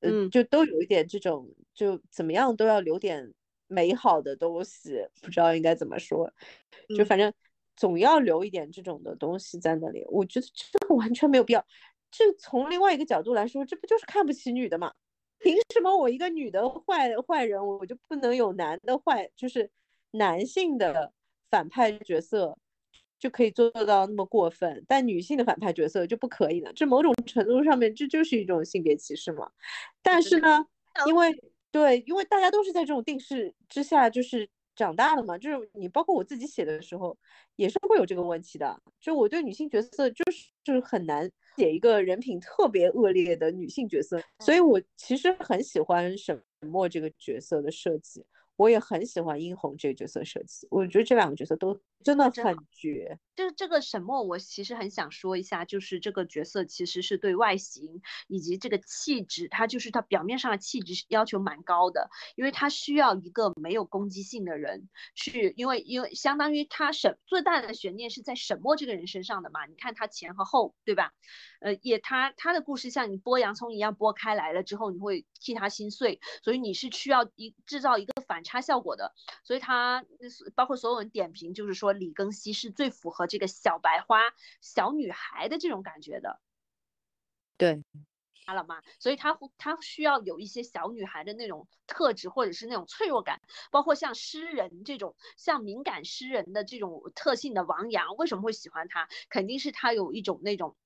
嗯，就都有一点这种，就怎么样都要留点美好的东西，不知道应该怎么说，就反正总要留一点这种的东西在那里。我觉得这个完全没有必要，这从另外一个角度来说，这不就是看不起女的吗？凭什么我一个女的坏坏人，我就不能有男的坏，就是男性的反派角色就可以做到那么过分，但女性的反派角色就不可以呢？这某种程度上面这就是一种性别歧视嘛？但是呢，因为对，因为大家都是在这种定势之下就是长大了嘛，就是你包括我自己写的时候也是会有这个问题的，就我对女性角色就是就是很难。写一个人品特别恶劣的女性角色，所以我其实很喜欢沈墨这个角色的设计。我也很喜欢殷红这个角色设计，我觉得这两个角色都真的很绝。就是这个沈墨，我其实很想说一下，就是这个角色其实是对外形以及这个气质，他就是他表面上的气质要求蛮高的，因为他需要一个没有攻击性的人去，因为因为相当于他沈最大的悬念是在沈墨这个人身上的嘛。你看他前和后，对吧？呃，也他他的故事像你剥洋葱一样剥开来了之后，你会替他心碎，所以你是需要一制造一个反差效果的。所以他包括所有人点评，就是说李庚希是最符合这个小白花小女孩的这种感觉的。对，他了吗？所以他他需要有一些小女孩的那种特质，或者是那种脆弱感，包括像诗人这种像敏感诗人的这种特性的王阳，为什么会喜欢他？肯定是他有一种那种。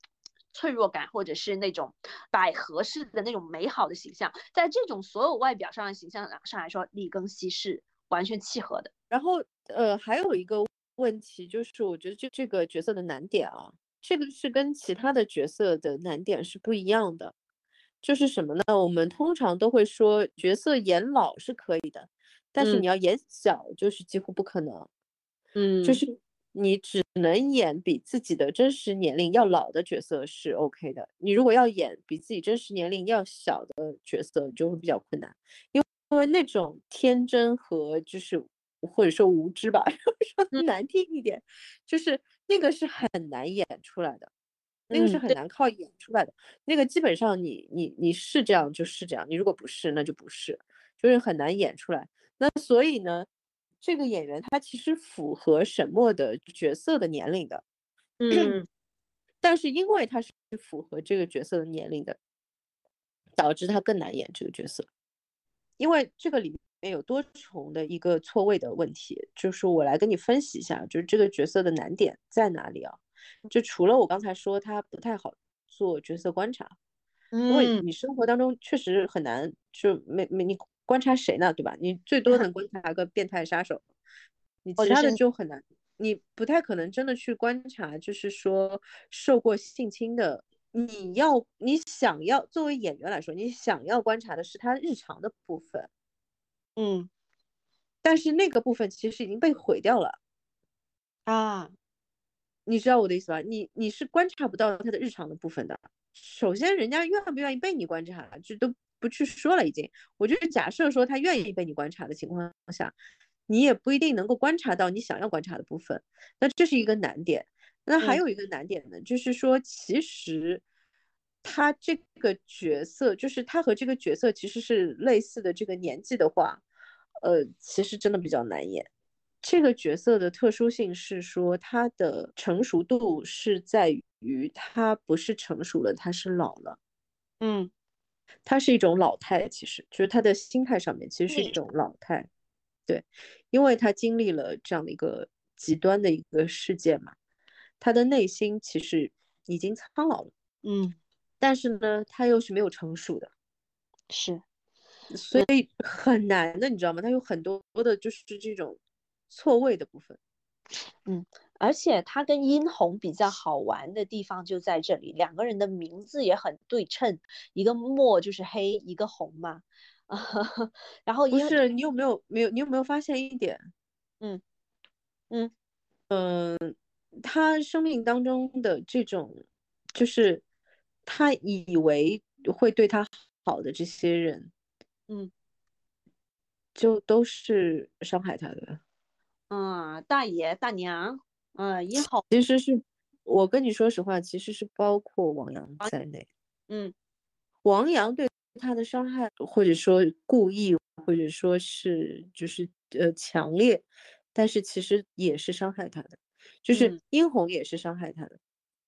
脆弱感，或者是那种百合式的那种美好的形象，在这种所有外表上的形象上来说，李庚希是完全契合的。然后，呃，还有一个问题就是，我觉得这这个角色的难点啊，这个是跟其他的角色的难点是不一样的。就是什么呢？我们通常都会说，角色演老是可以的，但是你要演小，就是几乎不可能。嗯，就是。你只能演比自己的真实年龄要老的角色是 OK 的。你如果要演比自己真实年龄要小的角色，就会比较困难，因为因为那种天真和就是或者说无知吧，说难听一点，就是那个是很难演出来的，那个是很难靠演出来的。那个基本上你你你是这样就是这样，你如果不是那就不是，就是很难演出来。那所以呢？这个演员他其实符合沈墨的角色的年龄的，嗯，但是因为他是符合这个角色的年龄的，导致他更难演这个角色。因为这个里面有多重的一个错位的问题，就是我来跟你分析一下，就是这个角色的难点在哪里啊？就除了我刚才说他不太好做角色观察，因为你生活当中确实很难，就没没你观察谁呢，对吧？你最多能观 察个变态杀手，你其他的就很难，你不太可能真的去观察，就是说受过性侵的。你要你想要作为演员来说，你想要观察的是他日常的部分，嗯，但是那个部分其实已经被毁掉了啊，你知道我的意思吧？你你是观察不到他的日常的部分的。首先，人家愿不愿意被你观察，这都不去说了，已经。我就是假设说他愿意被你观察的情况下，你也不一定能够观察到你想要观察的部分，那这是一个难点。那还有一个难点呢，就是说，其实他这个角色，就是他和这个角色其实是类似的这个年纪的话，呃，其实真的比较难演。这个角色的特殊性是说，他的成熟度是在于他不是成熟了，他是老了。嗯，他是一种老态，其实就是他的心态上面其实是一种老态。对，因为他经历了这样的一个极端的一个事件嘛。他的内心其实已经苍老了，嗯，但是呢，他又是没有成熟的，是，所以很难的，你知道吗？他有很多的，就是这种错位的部分，嗯，而且他跟殷红比较好玩的地方就在这里，两个人的名字也很对称，一个墨就是黑，一个红嘛，啊，然后不是你有没有没有你有没有发现一点？嗯嗯嗯。他生命当中的这种，就是他以为会对他好的这些人，嗯，就都是伤害他的。嗯，大爷大娘，嗯，也好，其实是我跟你说实话，其实是包括王阳在内。嗯，王阳对他的伤害，或者说故意，或者说是就是呃强烈，但是其实也是伤害他的。就是殷红也是伤害他的，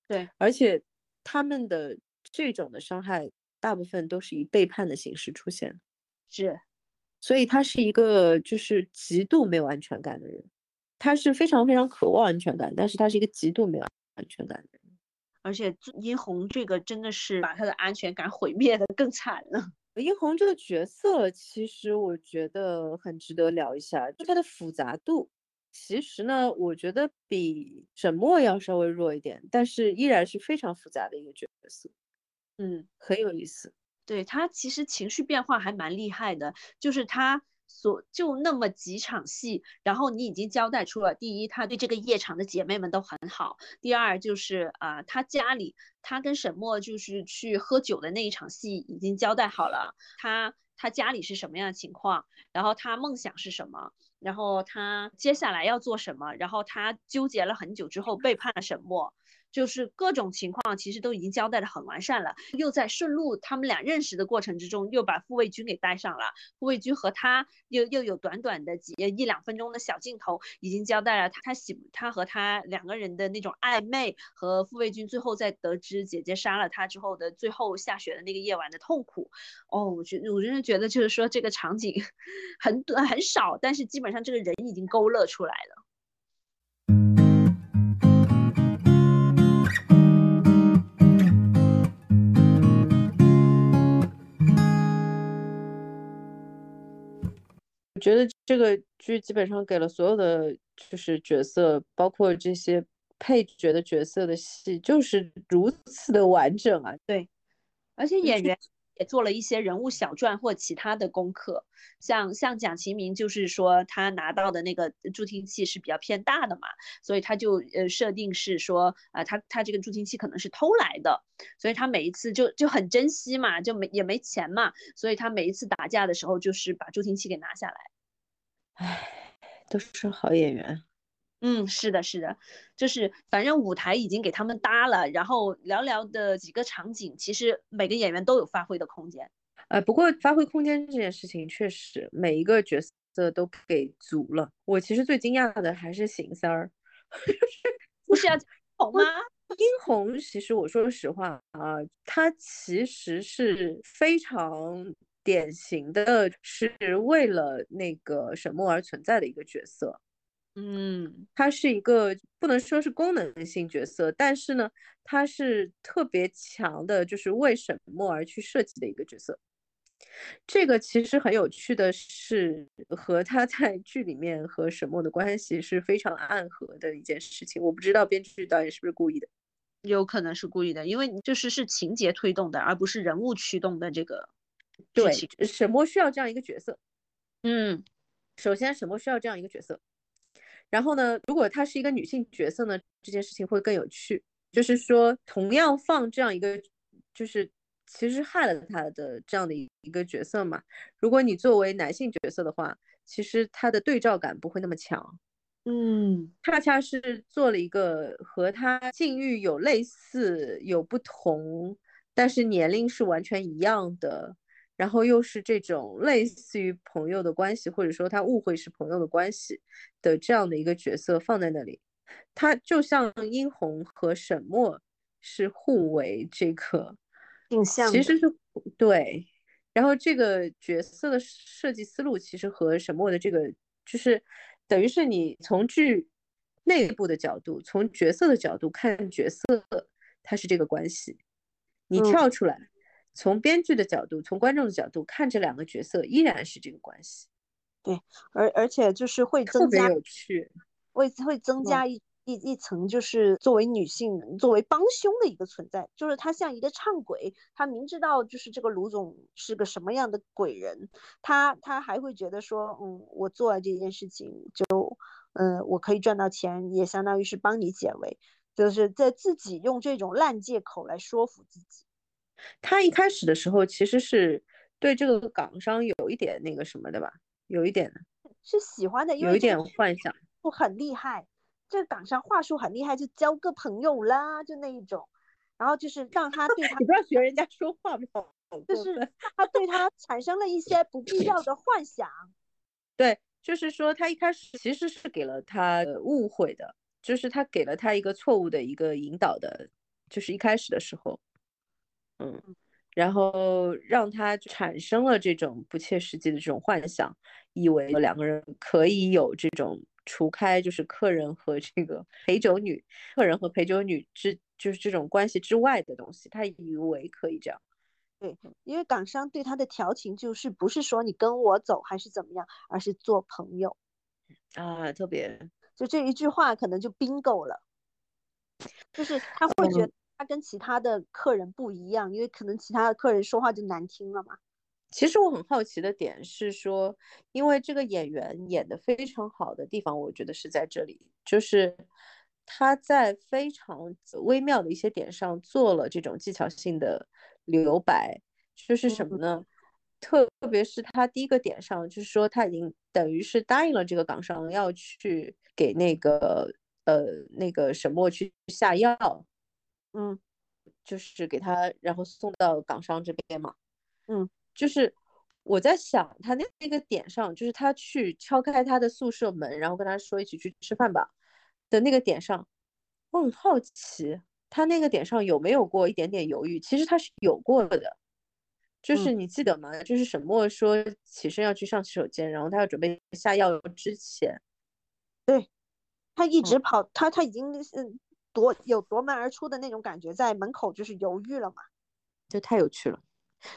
对，而且他们的这种的伤害大部分都是以背叛的形式出现，是，所以他是一个就是极度没有安全感的人，他是非常非常渴望安全感，但是他是一个极度没有安全感的人，而且殷红这个真的是把他的安全感毁灭的更惨了。殷红这个角色其实我觉得很值得聊一下，就他的复杂度。其实呢，我觉得比沈墨要稍微弱一点，但是依然是非常复杂的一个角色，嗯，很有意思。对他其实情绪变化还蛮厉害的，就是他所就那么几场戏，然后你已经交代出了，第一，他对这个夜场的姐妹们都很好；第二，就是啊，他家里他跟沈墨就是去喝酒的那一场戏已经交代好了，他他家里是什么样的情况，然后他梦想是什么。然后他接下来要做什么？然后他纠结了很久之后背叛了沈墨。就是各种情况其实都已经交代的很完善了，又在顺路他们俩认识的过程之中，又把傅卫军给带上了。傅卫军和他又又有短短的几一两分钟的小镜头，已经交代了他他喜他和他两个人的那种暧昧，和傅卫军最后在得知姐姐杀了他之后的最后下雪的那个夜晚的痛苦。哦，我觉我真的觉得就是说这个场景 很短很少，但是基本上这个人已经勾勒出来了。我觉得这个剧基本上给了所有的就是角色，包括这些配角的角色的戏，就是如此的完整啊！对，而且演员。也做了一些人物小传或其他的功课，像像蒋奇明，就是说他拿到的那个助听器是比较偏大的嘛，所以他就呃设定是说啊，他他这个助听器可能是偷来的，所以他每一次就就很珍惜嘛，就没也没钱嘛，所以他每一次打架的时候就是把助听器给拿下来。唉，都是好演员。嗯，是的，是的，就是反正舞台已经给他们搭了，然后寥寥的几个场景，其实每个演员都有发挥的空间。呃，不过发挥空间这件事情，确实每一个角色都给足了。我其实最惊讶的还是邢三儿，不是要红吗？殷红其实我说实话啊，他其实是非常典型的，是为了那个沈梦而存在的一个角色。嗯，他是一个不能说是功能性角色，但是呢，他是特别强的，就是为什么而去设计的一个角色。这个其实很有趣的是，和他在剧里面和沈墨的关系是非常暗合的一件事情。我不知道编剧导演是不是故意的，有可能是故意的，因为就是是情节推动的，而不是人物驱动的这个对，沈墨需要这样一个角色。嗯，首先沈墨需要这样一个角色，然后呢，如果她是一个女性角色呢，这件事情会更有趣。就是说，同样放这样一个，就是。其实害了她的这样的一个角色嘛。如果你作为男性角色的话，其实他的对照感不会那么强。嗯，恰恰是做了一个和他境遇有类似、有不同，但是年龄是完全一样的，然后又是这种类似于朋友的关系，或者说他误会是朋友的关系的这样的一个角色放在那里，他就像殷红和沈墨是互为这个。其实是对，然后这个角色的设计思路其实和沈墨的这个就是等于是你从剧内部的角度，从角色的角度看角色，它是这个关系。你跳出来，从编剧的角度，从观众的角度看这两个角色，依然是这个关系。对，而而且就是会增加有趣，会会增加一。一一层就是作为女性，作为帮凶的一个存在，就是她像一个唱鬼，她明知道就是这个卢总是个什么样的鬼人，她她还会觉得说，嗯，我做了这件事情，就，嗯，我可以赚到钱，也相当于是帮你解围，就是在自己用这种烂借口来说服自己。他一开始的时候其实是对这个港商有一点那个什么的吧，有一点是喜欢的，有一点幻想，不很厉害。这个港商话术很厉害，就交个朋友啦，就那一种，然后就是让他对他，你不要学人家说话好就是他对他产生了一些不必要的幻想。对，就是说他一开始其实是给了他误会的，就是他给了他一个错误的一个引导的，就是一开始的时候，嗯，然后让他产生了这种不切实际的这种幻想，以为两个人可以有这种。除开就是客人和这个陪酒女，客人和陪酒女之就是这种关系之外的东西，他以为可以这样。对，因为港商对他的调情就是不是说你跟我走还是怎么样，而是做朋友。啊，特别就这一句话可能就 bingo 了，就是他会觉得他跟其他的客人不一样，因为可能其他的客人说话就难听了嘛。其实我很好奇的点是说，因为这个演员演的非常好的地方，我觉得是在这里，就是他在非常微妙的一些点上做了这种技巧性的留白，就是什么呢？特特别是他第一个点上，就是说他已经等于是答应了这个港商要去给那个呃那个沈墨去下药，嗯，就是给他然后送到港商这边嘛，嗯。就是我在想他那那个点上，就是他去敲开他的宿舍门，然后跟他说一起去吃饭吧的那个点上，我很好奇他那个点上有没有过一点点犹豫。其实他是有过的，就是你记得吗？就是沈墨说起身要去上洗手间，然后他要准备下药之前，对他一直跑，他他已经嗯夺有夺门而出的那种感觉，在门口就是犹豫了嘛，这太有趣了。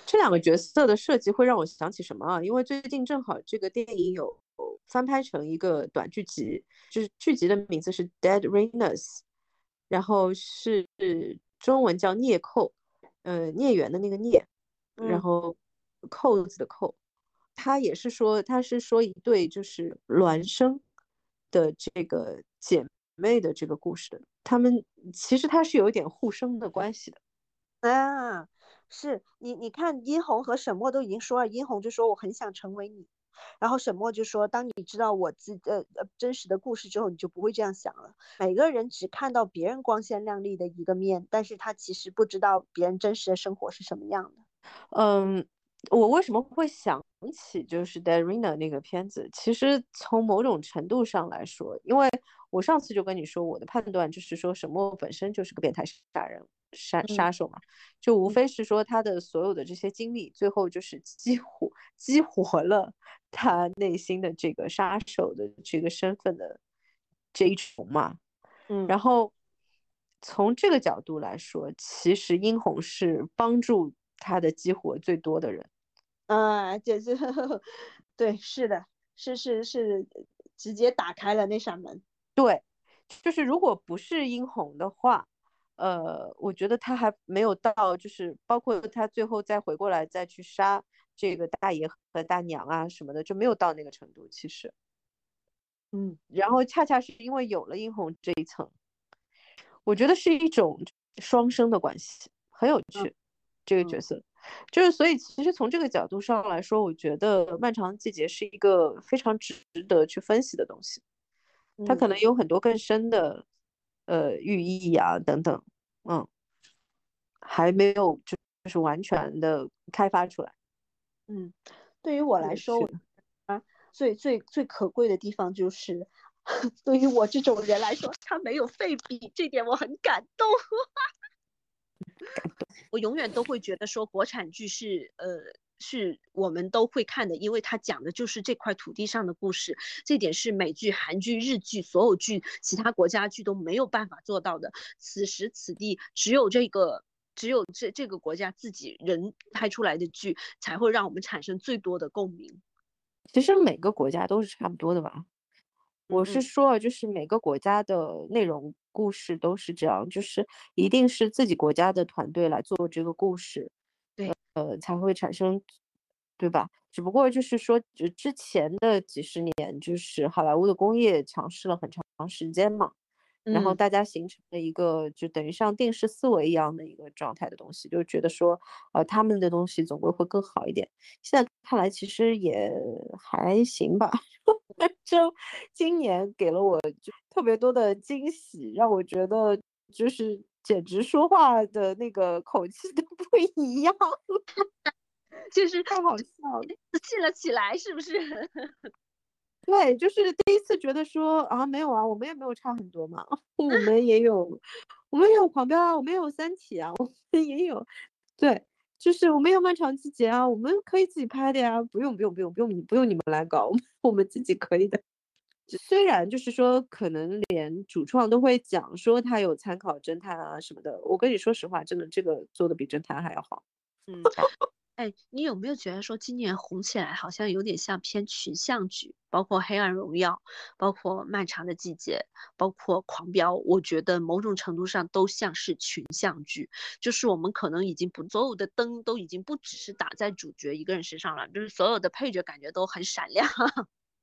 这两个角色的设计会让我想起什么啊？因为最近正好这个电影有翻拍成一个短剧集，就是剧集的名字是《Dead Rainers》，然后是中文叫孽扣，呃，孽缘的那个孽，然后扣子的扣，他也是说他是说一对就是孪生的这个姐妹的这个故事的，他们其实他是有一点互生的关系的啊。是你，你看殷红和沈墨都已经说了，殷红就说我很想成为你，然后沈墨就说，当你知道我自呃呃真实的故事之后，你就不会这样想了。每个人只看到别人光鲜亮丽的一个面，但是他其实不知道别人真实的生活是什么样的。嗯，我为什么会想起就是 Darina 那个片子？其实从某种程度上来说，因为我上次就跟你说，我的判断就是说，沈墨本身就是个变态杀人杀杀手嘛，就无非是说他的所有的这些经历，最后就是激活激活了他内心的这个杀手的这个身份的这一重嘛。嗯，然后从这个角度来说，其实殷红是帮助。他的激活最多的人，啊，就是，对，是的，是是是，直接打开了那扇门。对，就是如果不是殷红的话，呃，我觉得他还没有到，就是包括他最后再回过来再去杀这个大爷和大娘啊什么的，就没有到那个程度。其实，嗯，然后恰恰是因为有了殷红这一层，我觉得是一种双生的关系，很有趣。这个角色，就是所以其实从这个角度上来说，我觉得《漫长季节》是一个非常值得去分析的东西，它可能有很多更深的呃寓意啊等等，嗯，还没有就就是完全的开发出来。嗯，对于我来说，啊，最最最可贵的地方就是，对于我这种人来说，他没有废笔，这点我很感动。我永远都会觉得说国产剧是呃是我们都会看的，因为它讲的就是这块土地上的故事，这点是美剧、韩剧、日剧所有剧其他国家剧都没有办法做到的。此时此地，只有这个只有这这个国家自己人拍出来的剧，才会让我们产生最多的共鸣。其实每个国家都是差不多的吧？我是说，就是每个国家的内容。故事都是这样，就是一定是自己国家的团队来做这个故事，对，呃，才会产生，对吧？只不过就是说，就之前的几十年，就是好莱坞的工业强势了很长时间嘛，然后大家形成了一个就等于像定式思维一样的一个状态的东西，就觉得说，呃，他们的东西总归会更好一点。现在看来，其实也还行吧。就今年给了我就特别多的惊喜，让我觉得就是简直说话的那个口气都不一样，就是太好笑了，气了起来，是不是？对，就是第一次觉得说啊，没有啊，我们也没有差很多嘛，我们也有，我们也有狂飙啊，我们也有三体啊，我们也有，对。就是我们有漫长季节啊，我们可以自己拍的呀，不用不用不用不用你不用你们来搞，我们自己可以的。虽然就是说，可能连主创都会讲说他有参考侦探啊什么的，我跟你说实话，真的这个做的比侦探还要好。嗯。哎，你有没有觉得说今年红起来好像有点像偏群像剧，包括《黑暗荣耀》，包括《漫长的季节》，包括《狂飙》，我觉得某种程度上都像是群像剧，就是我们可能已经不所有的灯都已经不只是打在主角一个人身上了，就是所有的配角感觉都很闪亮。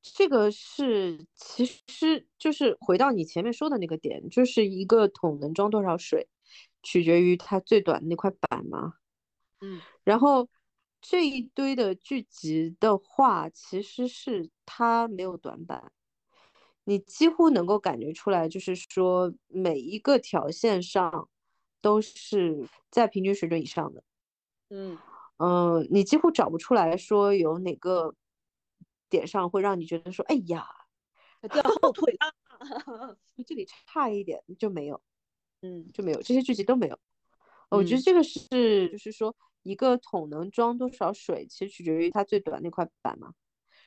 这个是其实就是回到你前面说的那个点，就是一个桶能装多少水，取决于它最短的那块板嘛。嗯，然后。这一堆的剧集的话，其实是它没有短板，你几乎能够感觉出来，就是说每一个条线上都是在平均水准以上的。嗯嗯，你几乎找不出来说有哪个点上会让你觉得说，哎呀，掉后腿了，这里差一点就没有，嗯，就没有这些剧集都没有。我觉得这个是，就是说。一个桶能装多少水，其实取决于它最短那块板嘛。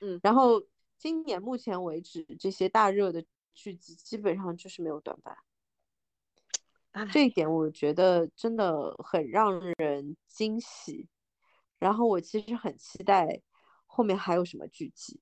嗯，然后今年目前为止，这些大热的剧集基本上就是没有短板。这一点我觉得真的很让人惊喜。然后我其实很期待后面还有什么剧集。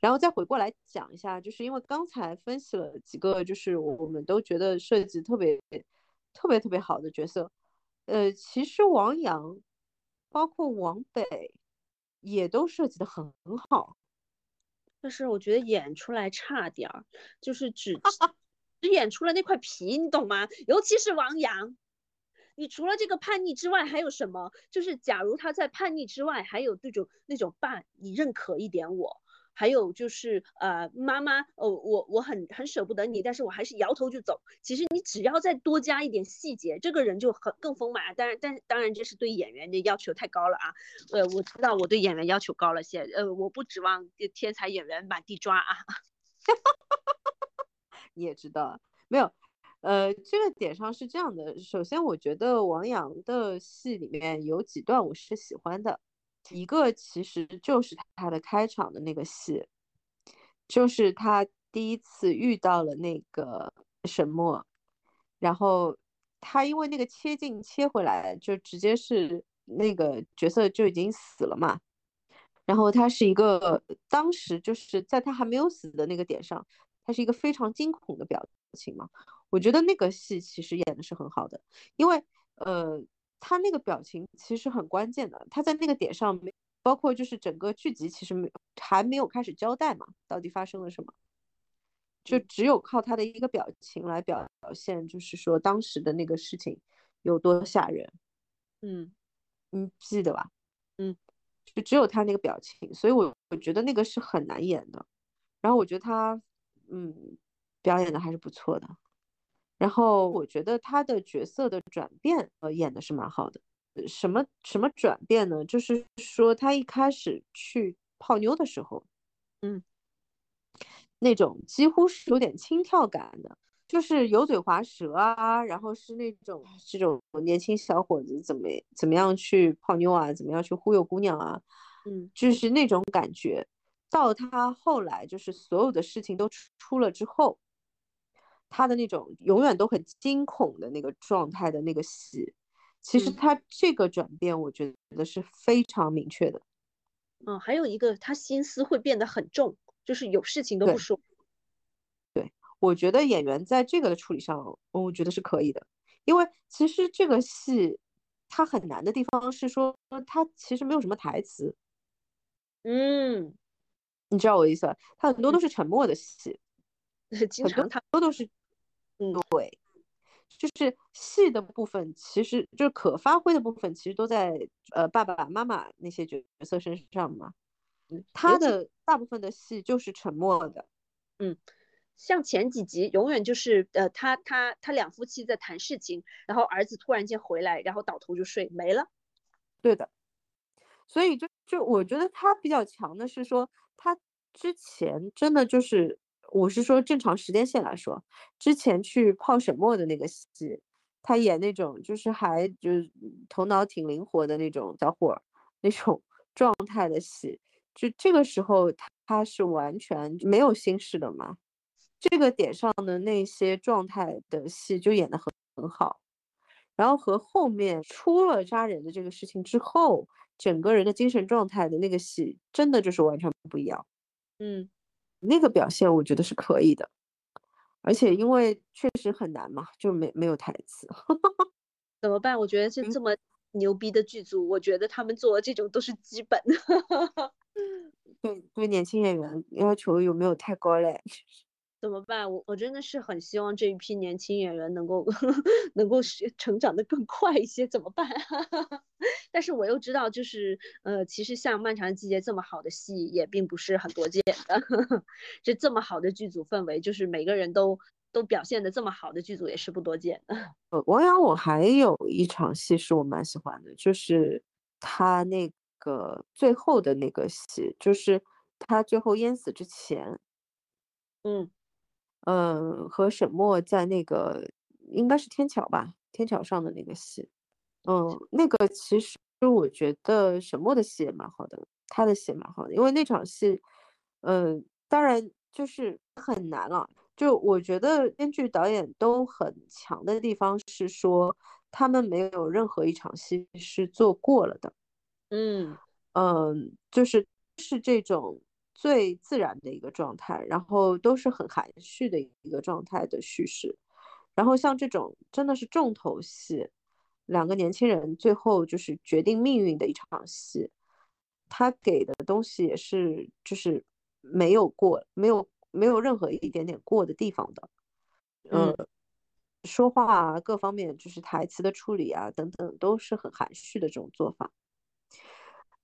然后再回过来讲一下，就是因为刚才分析了几个，就是我们都觉得设计特别、特别、特别好的角色。呃，其实王阳，包括王北，也都设计的很好。但是我觉得演出来差点儿，就是只只演出了那块皮，你懂吗？尤其是王阳，你除了这个叛逆之外，还有什么？就是假如他在叛逆之外，还有那种那种爸，你认可一点我。还有就是呃妈妈，呃我我很很舍不得你，但是我还是摇头就走。其实你只要再多加一点细节，这个人就很更丰满。当然，但当然这是对演员的要求太高了啊。呃，我知道我对演员要求高了些，呃，我不指望天才演员满地抓啊。你也知道，没有。呃，这个点上是这样的。首先，我觉得王阳的戏里面有几段我是喜欢的。一个其实就是他的开场的那个戏，就是他第一次遇到了那个沈墨，然后他因为那个切镜切回来，就直接是那个角色就已经死了嘛。然后他是一个当时就是在他还没有死的那个点上，他是一个非常惊恐的表情嘛。我觉得那个戏其实演的是很好的，因为呃，他那个表情其实很关键的。他在那个点上没，包括就是整个剧集其实没还没有开始交代嘛，到底发生了什么，就只有靠他的一个表情来表表现，就是说当时的那个事情有多吓人。嗯，你记得吧？嗯，就只有他那个表情，所以我我觉得那个是很难演的。然后我觉得他嗯表演的还是不错的。然后我觉得他的角色的转变，呃，演的是蛮好的。什么什么转变呢？就是说他一开始去泡妞的时候，嗯，那种几乎是有点轻佻感的，就是油嘴滑舌啊，然后是那种这种年轻小伙子怎么怎么样去泡妞啊，怎么样去忽悠姑娘啊，嗯，就是那种感觉。到他后来就是所有的事情都出了之后。他的那种永远都很惊恐的那个状态的那个戏，其实他这个转变，我觉得是非常明确的。嗯，还有一个，他心思会变得很重，就是有事情都不说。对，我觉得演员在这个的处理上，我觉得是可以的。因为其实这个戏，它很难的地方是说，他其实没有什么台词。嗯，你知道我意思吧？他很多都是沉默的戏，经常他多都是。嗯，对，就是戏的部分，其实就是可发挥的部分，其实都在呃爸爸妈妈那些角色身上嘛。他的大部分的戏就是沉默的。嗯，像前几集，永远就是呃他他他两夫妻在谈事情，然后儿子突然间回来，然后倒头就睡没了。对的，所以就就我觉得他比较强的是说，他之前真的就是。我是说正常时间线来说，之前去泡沈墨的那个戏，他演那种就是还就是头脑挺灵活的那种小伙儿那种 状态的戏，就这个时候他他是完全没有心事的嘛。这个点上的那些状态的戏就演得很很好，然后和后面出了杀人的这个事情之后，整个人的精神状态的那个戏真的就是完全不一样。嗯。那个表现我觉得是可以的，而且因为确实很难嘛，就没没有台词，怎么办？我觉得是这么牛逼的剧组，我觉得他们做的这种都是基本。对对，年轻演员要求有没有太高嘞？怎么办？我我真的是很希望这一批年轻演员能够 能够学成长的更快一些，怎么办？但是我又知道，就是呃，其实像《漫长的季节》这么好的戏也并不是很多见的，这这么好的剧组氛围，就是每个人都都表现的这么好的剧组也是不多见的。呃，王阳，我还有一场戏是我蛮喜欢的，就是他那个最后的那个戏，就是他最后淹死之前，嗯。嗯，和沈墨在那个应该是天桥吧，天桥上的那个戏，嗯，那个其实我觉得沈墨的戏也蛮好的，他的戏蛮好的，因为那场戏，嗯，当然就是很难了，就我觉得编剧导演都很强的地方是说，他们没有任何一场戏是做过了的，嗯嗯，就是是这种。最自然的一个状态，然后都是很含蓄的一个状态的叙事，然后像这种真的是重头戏，两个年轻人最后就是决定命运的一场戏，他给的东西也是就是没有过，没有没有任何一点点过的地方的，嗯，说话啊各方面就是台词的处理啊等等都是很含蓄的这种做法，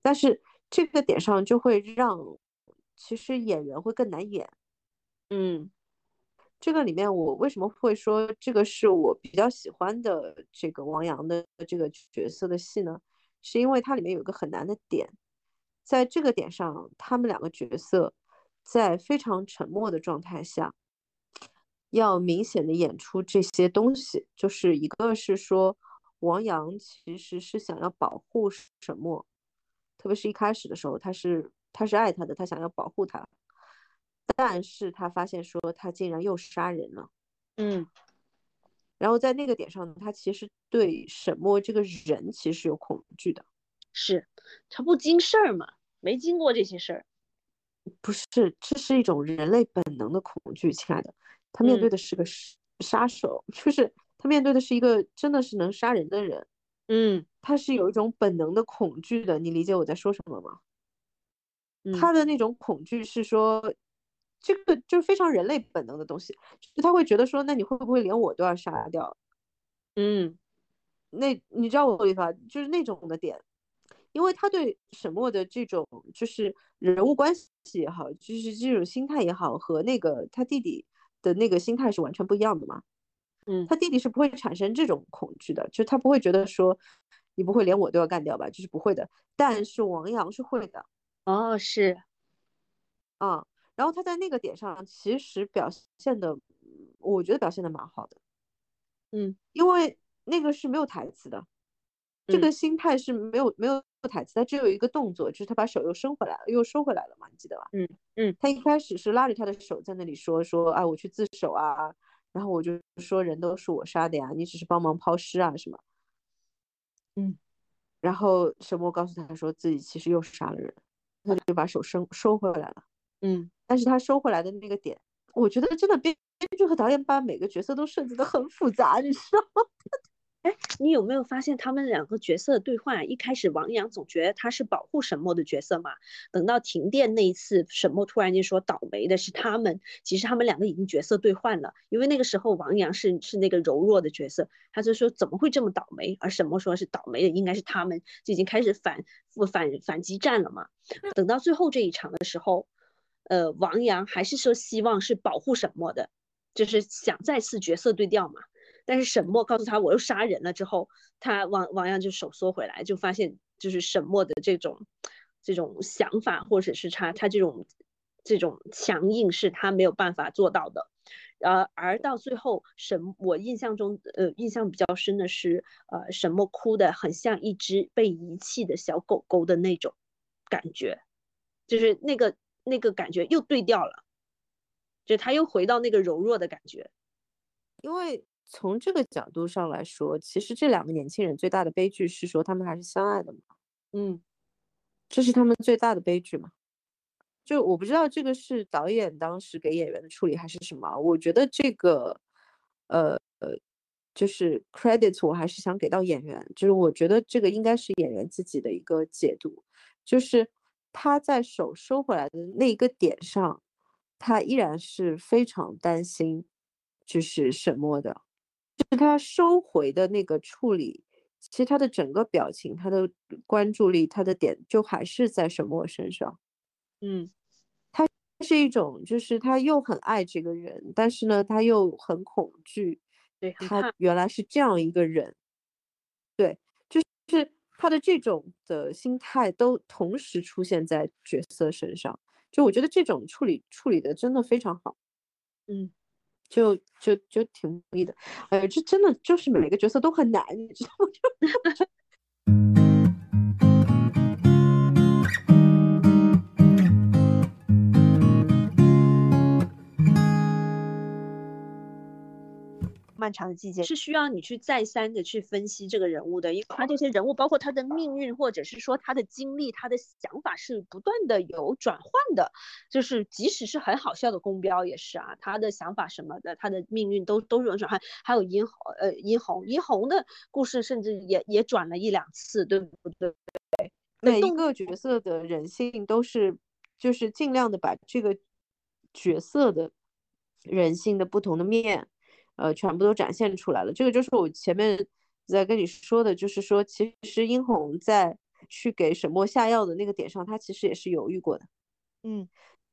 但是这个点上就会让。其实演员会更难演。嗯，这个里面我为什么会说这个是我比较喜欢的这个王阳的这个角色的戏呢？是因为它里面有一个很难的点，在这个点上，他们两个角色在非常沉默的状态下，要明显的演出这些东西，就是一个是说王阳其实是想要保护沈墨，特别是一开始的时候，他是他是爱他的，他想要保护他，但是他发现说他竟然又杀人了，嗯。然后在那个点上，他其实对沈墨这个人其实有恐惧的，是他不经事儿嘛，没经过这些事儿，不是，这是一种人类本能的恐惧，亲爱的，他面对的是个杀手，就是他面对的是一个真的是能杀人的人，嗯，他是有一种本能的恐惧的，你理解我在说什么吗？他的那种恐惧是说。这个就是非常人类本能的东西，就他会觉得说，那你会不会连我都要杀掉？嗯，那你知道我意思吧？就是那种的点，因为他对沈墨的这种就是人物关系也好，就是这种心态也好，和那个他弟弟的那个心态是完全不一样的嘛。嗯，他弟弟是不会产生这种恐惧的，就他不会觉得说你不会连我都要干掉吧？就是不会的。但是王阳是会的。哦，是，啊。然后他在那个点上其实表现的，我觉得表现的蛮好的，嗯，因为那个是没有台词的，这个心态是没有没有台词，他只有一个动作，就是他把手又伸回来了，又收回来了嘛，你记得吧？嗯嗯，他一开始是拉着他的手在那里说说，哎，我去自首啊，然后我就说人都是我杀的呀，你只是帮忙抛尸啊，什么？嗯，然后沈墨告诉他说自己其实又杀了人，他就把手伸收回来了，嗯。但是他收回来的那个点，我觉得真的编编剧和导演把每个角色都设计的很复杂，你知道吗？哎，你有没有发现他们两个角色的对话？一开始王阳总觉得他是保护沈墨的角色嘛，等到停电那一次，沈墨突然间说倒霉的是他们，其实他们两个已经角色对换了，因为那个时候王阳是是那个柔弱的角色，他就说怎么会这么倒霉，而沈墨说是倒霉的应该是他们，就已经开始反反反击战了嘛。等到最后这一场的时候。呃，王阳还是说希望是保护沈墨的，就是想再次角色对调嘛。但是沈墨告诉他我又杀人了之后，他王王阳就手缩回来，就发现就是沈墨的这种这种想法，或者是他他这种这种强硬是他没有办法做到的。呃，而到最后沈，我印象中呃印象比较深的是，呃沈墨哭的很像一只被遗弃的小狗狗的那种感觉，就是那个。那个感觉又对调了，就他又回到那个柔弱的感觉。因为从这个角度上来说，其实这两个年轻人最大的悲剧是说他们还是相爱的嘛。嗯，这是他们最大的悲剧嘛。就我不知道这个是导演当时给演员的处理还是什么。我觉得这个，呃呃，就是 credit 我还是想给到演员。就是我觉得这个应该是演员自己的一个解读，就是。他在手收回来的那一个点上，他依然是非常担心，就是沈墨的，就是他收回的那个处理，其实他的整个表情、他的关注力、他的点就还是在沈墨身上。嗯，他是一种，就是他又很爱这个人，但是呢，他又很恐惧，对他原来是这样一个人，对，就是。他的这种的心态都同时出现在角色身上，就我觉得这种处理处理的真的非常好，嗯，就就就挺容易的，哎，这真的就是每个角色都很难，你知道吗？就 漫长的季节是需要你去再三的去分析这个人物的，因为他这些人物，包括他的命运，或者是说他的经历、他的想法是不断的有转换的。就是即使是很好笑的宫标也是啊，他的想法什么的，他的命运都都是有转换。还有殷红，呃，殷红，殷红的故事甚至也也转了一两次，对不对？每一个角色的人性都是，就是尽量的把这个角色的人性的不同的面。呃，全部都展现出来了。这个就是我前面在跟你说的，就是说，其实殷红在去给沈墨下药的那个点上，他其实也是犹豫过的。嗯，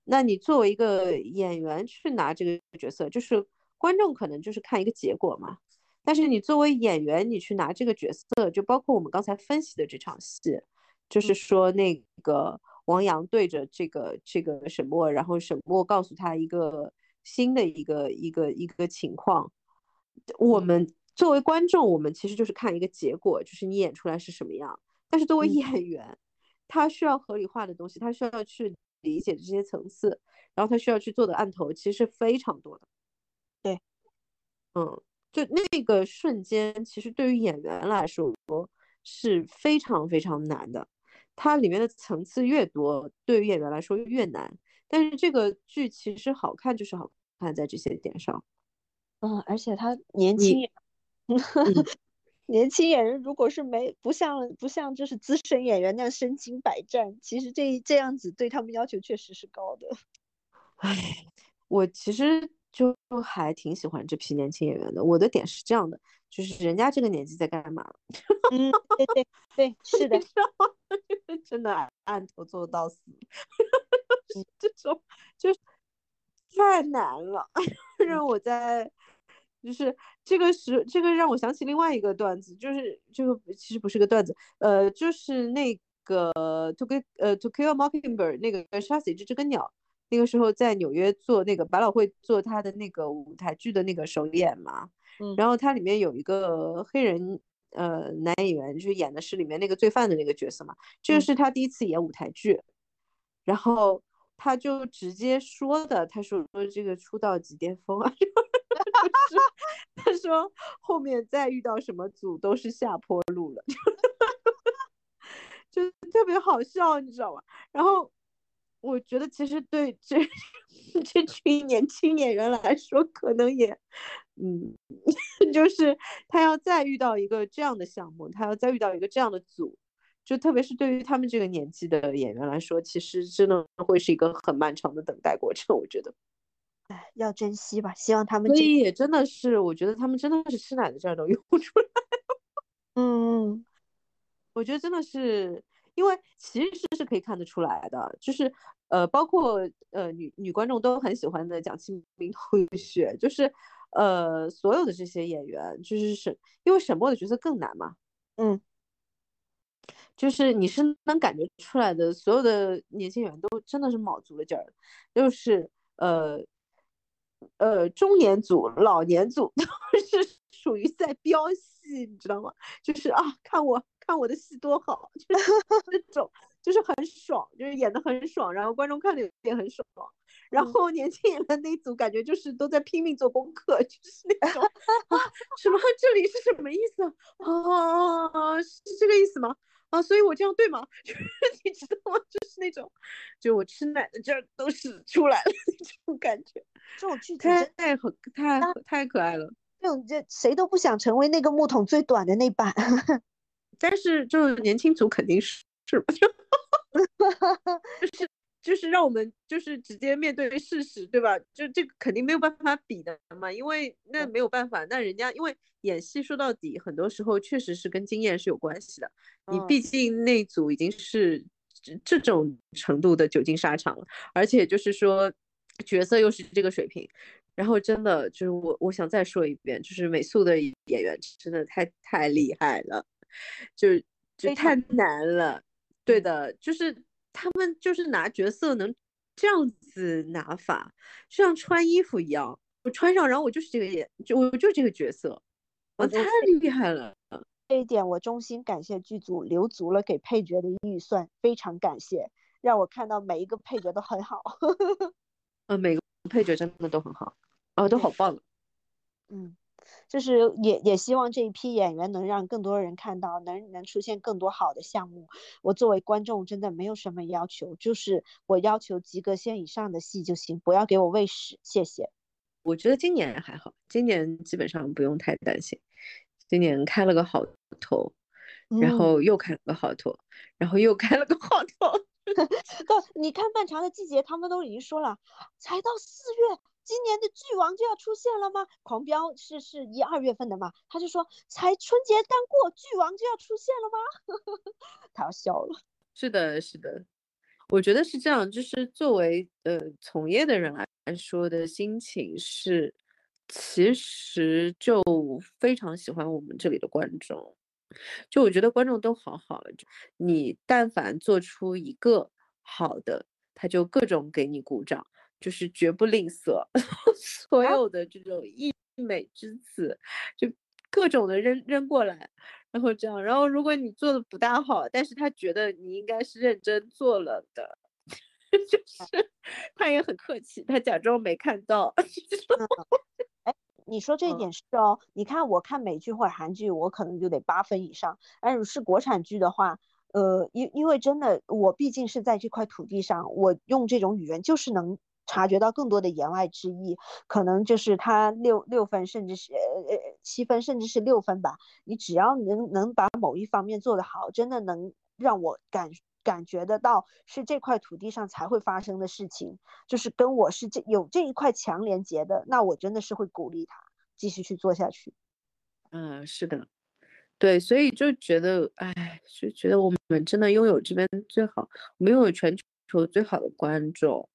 那你作为一个演员去拿这个角色，就是观众可能就是看一个结果嘛。但是你作为演员，你去拿这个角色，就包括我们刚才分析的这场戏，就是说那个王阳对着这个这个沈墨，然后沈墨告诉他一个新的一个一个一个情况。我们作为观众，我们其实就是看一个结果，就是你演出来是什么样。但是作为演员，他需要合理化的东西，他需要去。理解这些层次，然后他需要去做的案头其实是非常多的。对，嗯，就那个瞬间，其实对于演员来说是非常非常难的。它里面的层次越多，对于演员来说越难。但是这个剧其实好看，就是好看在这些点上。嗯，而且他年轻。年轻演员如果是没不像不像就是资深演员那样身经百战，其实这这样子对他们要求确实是高的。唉，我其实就还挺喜欢这批年轻演员的。我的点是这样的，就是人家这个年纪在干嘛？嗯，对对对，是的，真的按头做到死，这种就太难了，让我在。就是这个是这个让我想起另外一个段子，就是这个其实不是个段子，呃，就是那个 To Kill 呃 To Kill a Mockingbird 那个杀死一只知更鸟，那个时候在纽约做那个百老汇做他的那个舞台剧的那个首演嘛，嗯，然后它里面有一个黑人呃男演员，就是演的是里面那个罪犯的那个角色嘛，这个是他第一次演舞台剧，然后他就直接说的，他说说这个出道即巅峰啊。他 说后面再遇到什么组都是下坡路了，就特别好笑，你知道吗？然后我觉得其实对这 这群年轻演员来说，可能也，嗯，就是他要再遇到一个这样的项目，他要再遇到一个这样的组，就特别是对于他们这个年纪的演员来说，其实真的会是一个很漫长的等待过程，我觉得。哎，要珍惜吧，希望他们。所以也真的是，我觉得他们真的是吃奶的劲儿都用出来。嗯，我觉得真的是，因为其实是可以看得出来的，就是呃，包括呃女女观众都很喜欢的蒋奇明同学，就是呃所有的这些演员，就是沈，因为沈墨的角色更难嘛。嗯，就是你是能感觉出来的，所有的年轻演员都真的是卯足了劲儿，就是呃。呃，中年组、老年组都是属于在飙戏，你知道吗？就是啊，看我看我的戏多好，就是 那种，就是很爽，就是演的很爽，然后观众看的也很爽。然后年轻演员那一组感觉就是都在拼命做功课，就是那种 啊，什么这里是什么意思啊？是这个意思吗？啊，所以我这样对吗？就是你知道吗？就是那种，就我吃奶的劲儿都是出来了那种感觉。这种剧太太太太可爱了。这种这谁都不想成为那个木桶最短的那版。但是就是年轻组肯定是是吧？就是就是让我们就是直接面对事实，对吧？就这个肯定没有办法比的嘛，因为那没有办法，那人家因为。演戏说到底，很多时候确实是跟经验是有关系的。你毕竟那组已经是这种程度的久经沙场了，而且就是说角色又是这个水平，然后真的就是我我想再说一遍，就是美素的演员真的太太厉害了，就就太难了。对的，就是他们就是拿角色能这样子拿法，就像穿衣服一样，我穿上，然后我就是这个演，就我就这个角色。我太厉害了，这一点我衷心感谢剧组留足了给配角的预算，非常感谢，让我看到每一个配角都很好。呃，每个配角真的都很好，啊，都好棒。嗯，就是也也希望这一批演员能让更多人看到，能能出现更多好的项目。我作为观众真的没有什么要求，就是我要求及格线以上的戏就行，不要给我喂屎，谢谢。我觉得今年还好，今年基本上不用太担心。今年开了个好头，然后又开了个好头，然后又开了个好头。到你看《漫长的季节》，他们都已经说了，才到四月，今年的剧王就要出现了吗？狂飙是是一二月份的嘛？他就说，才春节刚过，剧王就要出现了吗？他要笑了。是的，是的。我觉得是这样，就是作为呃从业的人来说的心情是，其实就非常喜欢我们这里的观众，就我觉得观众都好好，你但凡做出一个好的，他就各种给你鼓掌，就是绝不吝啬 所有的这种溢美之词，就各种的扔扔过来。然后这样，然后如果你做的不大好，但是他觉得你应该是认真做了的，就是他也很客气，他假装没看到。哎，你说这一点是哦，你看我看美剧或者韩剧，我可能就得八分以上，但是国产剧的话，呃，因因为真的，我毕竟是在这块土地上，我用这种语言就是能。察觉到更多的言外之意，可能就是他六六分，甚至是呃呃七分，甚至是六分吧。你只要能能把某一方面做得好，真的能让我感感觉得到是这块土地上才会发生的事情，就是跟我是这有这一块强连接的，那我真的是会鼓励他继续去做下去。嗯，是的，对，所以就觉得，哎，就觉得我们真的拥有这边最好，我们拥有全球最好的观众。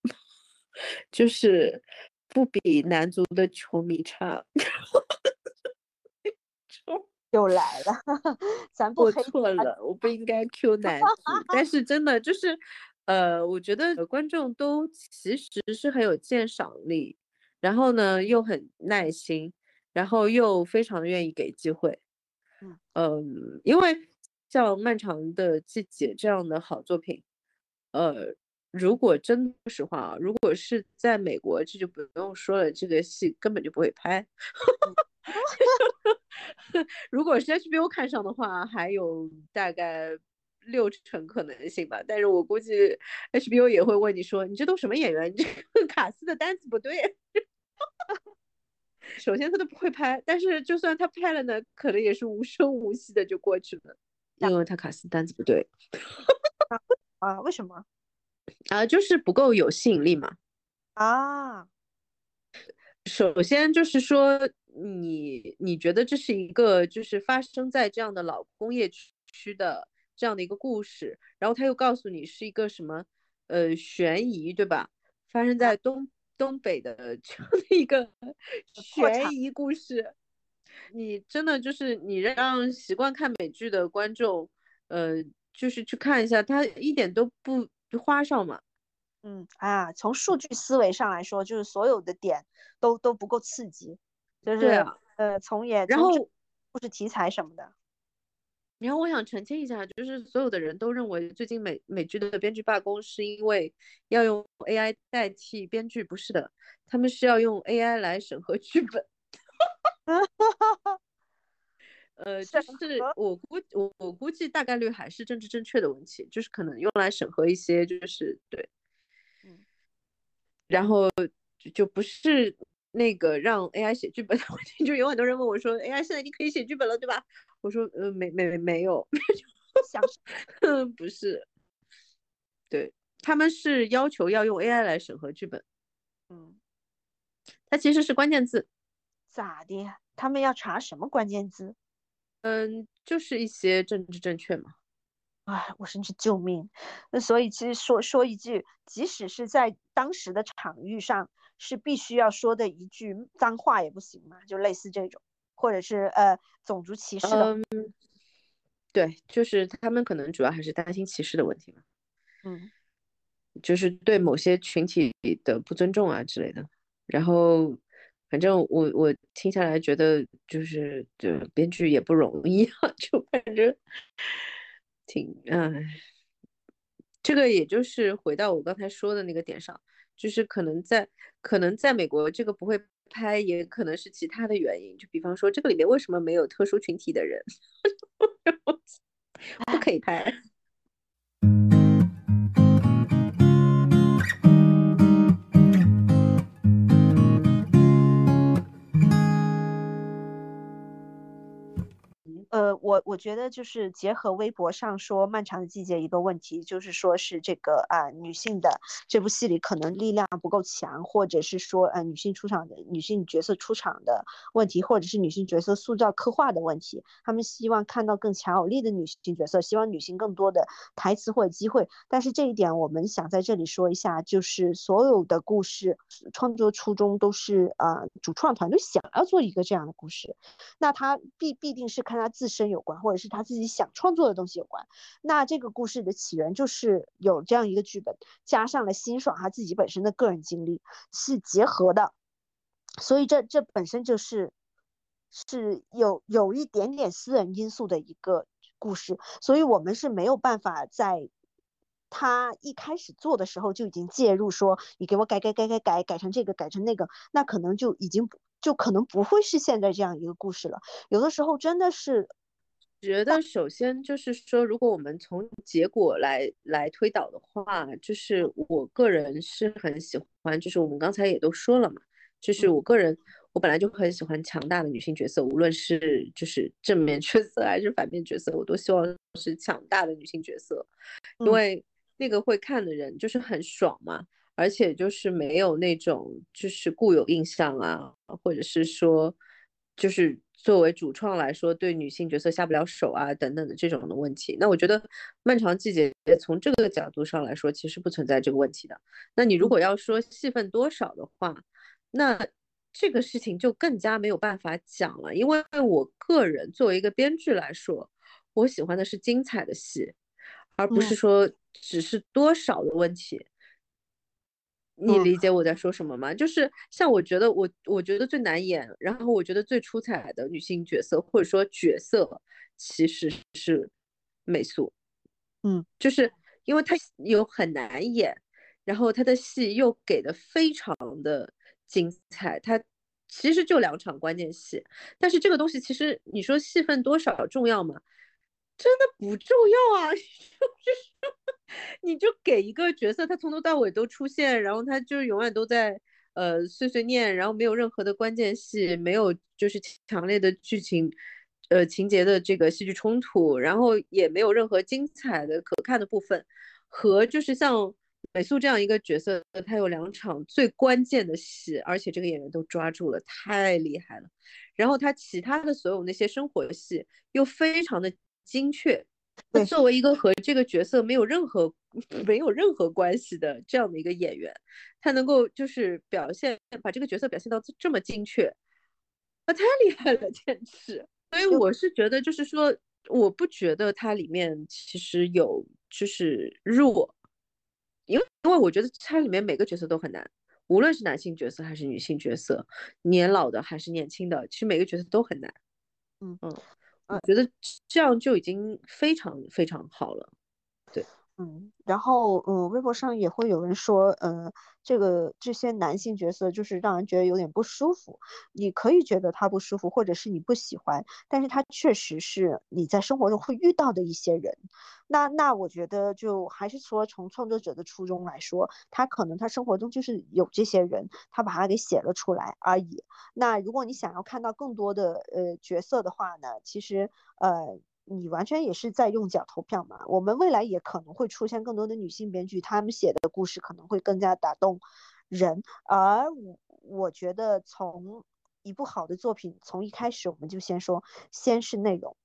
就是不比男足的球迷差，又来了，咱不错了，我不应该 Q 男足，但 是真的就是，呃，我觉得观众都其实是很有鉴赏力，然后呢又很耐心，然后又非常愿意给机会，嗯，因为像《漫长的季节》这样的好作品，呃。如果真说实话啊，如果是在美国，这就不用说了，这个戏根本就不会拍。如果是 HBO 看上的话，还有大概六成可能性吧。但是我估计 HBO 也会问你说，你这都什么演员？你这个卡斯的单子不对。首先他都不会拍，但是就算他拍了呢，可能也是无声无息的就过去了，因为他卡斯单子不对。啊？为什么？啊，就是不够有吸引力嘛。啊，首先就是说，你你觉得这是一个就是发生在这样的老工业区的这样的一个故事，然后他又告诉你是一个什么呃悬疑，对吧？发生在东东北的 这样的一个 悬疑故事，你真的就是你让习惯看美剧的观众，呃，就是去看一下，他一点都不。就花哨嘛，嗯啊，从数据思维上来说，就是所有的点都都不够刺激，就是呃，从也然后故事题材什么的。然后我想澄清一下，就是所有的人都认为最近美美剧的编剧罢工是因为要用 AI 代替编剧，不是的，他们是要用 AI 来审核剧本。呃，就是我估我我估计大概率还是政治正确的问题，就是可能用来审核一些，就是对，嗯，然后就就不是那个让 AI 写剧本的问题，就有很多人问我说，AI 现在已经可以写剧本了，对吧？我说，呃，没没没有，想，不是，对他们是要求要用 AI 来审核剧本，嗯，它其实是关键字，咋的？他们要查什么关键字？嗯，就是一些政治正确嘛。哎，我甚至救命。那所以其实说说一句，即使是在当时的场域上，是必须要说的一句脏话也不行嘛，就类似这种，或者是呃种族歧视的。嗯，对，就是他们可能主要还是担心歧视的问题嘛。嗯，就是对某些群体的不尊重啊之类的，然后。反正我我听下来觉得就是就编剧也不容易啊，就反正挺唉，这个也就是回到我刚才说的那个点上，就是可能在可能在美国这个不会拍，也可能是其他的原因，就比方说这个里面为什么没有特殊群体的人，不可以拍。我我觉得就是结合微博上说《漫长的季节》一个问题，就是说是这个啊女性的这部戏里可能力量不够强，或者是说呃女性出场的女性角色出场的问题，或者是女性角色塑造刻画的问题。他们希望看到更强有力的女性角色，希望女性更多的台词或者机会。但是这一点我们想在这里说一下，就是所有的故事创作初衷都是啊主创团队想要做一个这样的故事，那他必必定是看他自身有关，或者是他自己想创作的东西有关。那这个故事的起源就是有这样一个剧本，加上了辛爽他自己本身的个人经历是结合的，所以这这本身就是是有有一点点私人因素的一个故事，所以我们是没有办法在他一开始做的时候就已经介入，说你给我改改改改改改成这个改成那个，那可能就已经就可能不会是现在这样一个故事了。有的时候真的是。觉得首先就是说，如果我们从结果来来推导的话，就是我个人是很喜欢，就是我们刚才也都说了嘛，就是我个人我本来就很喜欢强大的女性角色，无论是就是正面角色还是反面角色，我都希望是强大的女性角色，因为那个会看的人就是很爽嘛，而且就是没有那种就是固有印象啊，或者是说就是。作为主创来说，对女性角色下不了手啊，等等的这种的问题，那我觉得《漫长季节》从这个角度上来说，其实不存在这个问题的。那你如果要说戏份多少的话，那这个事情就更加没有办法讲了，因为我个人作为一个编剧来说，我喜欢的是精彩的戏，而不是说只是多少的问题。你理解我在说什么吗？就是像我觉得我我觉得最难演，然后我觉得最出彩的女性角色或者说角色其实是美素，嗯，就是因为她有很难演，然后她的戏又给的非常的精彩，她其实就两场关键戏，但是这个东西其实你说戏份多少重要吗？真的不重要啊，就是你就给一个角色，他从头到尾都出现，然后他就是永远都在呃碎碎念，然后没有任何的关键戏，没有就是强烈的剧情呃情节的这个戏剧冲突，然后也没有任何精彩的可看的部分，和就是像美素这样一个角色，他有两场最关键的戏，而且这个演员都抓住了，太厉害了。然后他其他的所有那些生活戏又非常的。精确，那作为一个和这个角色没有任何没有任何关系的这样的一个演员，他能够就是表现把这个角色表现到这么精确，啊，太厉害了，简直！所以我是觉得，就是说，我不觉得它里面其实有就是弱，因为因为我觉得它里面每个角色都很难，无论是男性角色还是女性角色，年老的还是年轻的，其实每个角色都很难。嗯嗯。我觉得这样就已经非常非常好了，嗯，然后嗯，微博上也会有人说，呃，这个这些男性角色就是让人觉得有点不舒服。你可以觉得他不舒服，或者是你不喜欢，但是他确实是你在生活中会遇到的一些人。那那我觉得就还是说从创作者的初衷来说，他可能他生活中就是有这些人，他把他给写了出来而已。那如果你想要看到更多的呃角色的话呢，其实呃你完全也是在用脚投票嘛。我们未来也可能会出现更多的女性编剧，她们写的故事可能会更加打动人。而我我觉得从一部好的作品，从一开始我们就先说，先是内容。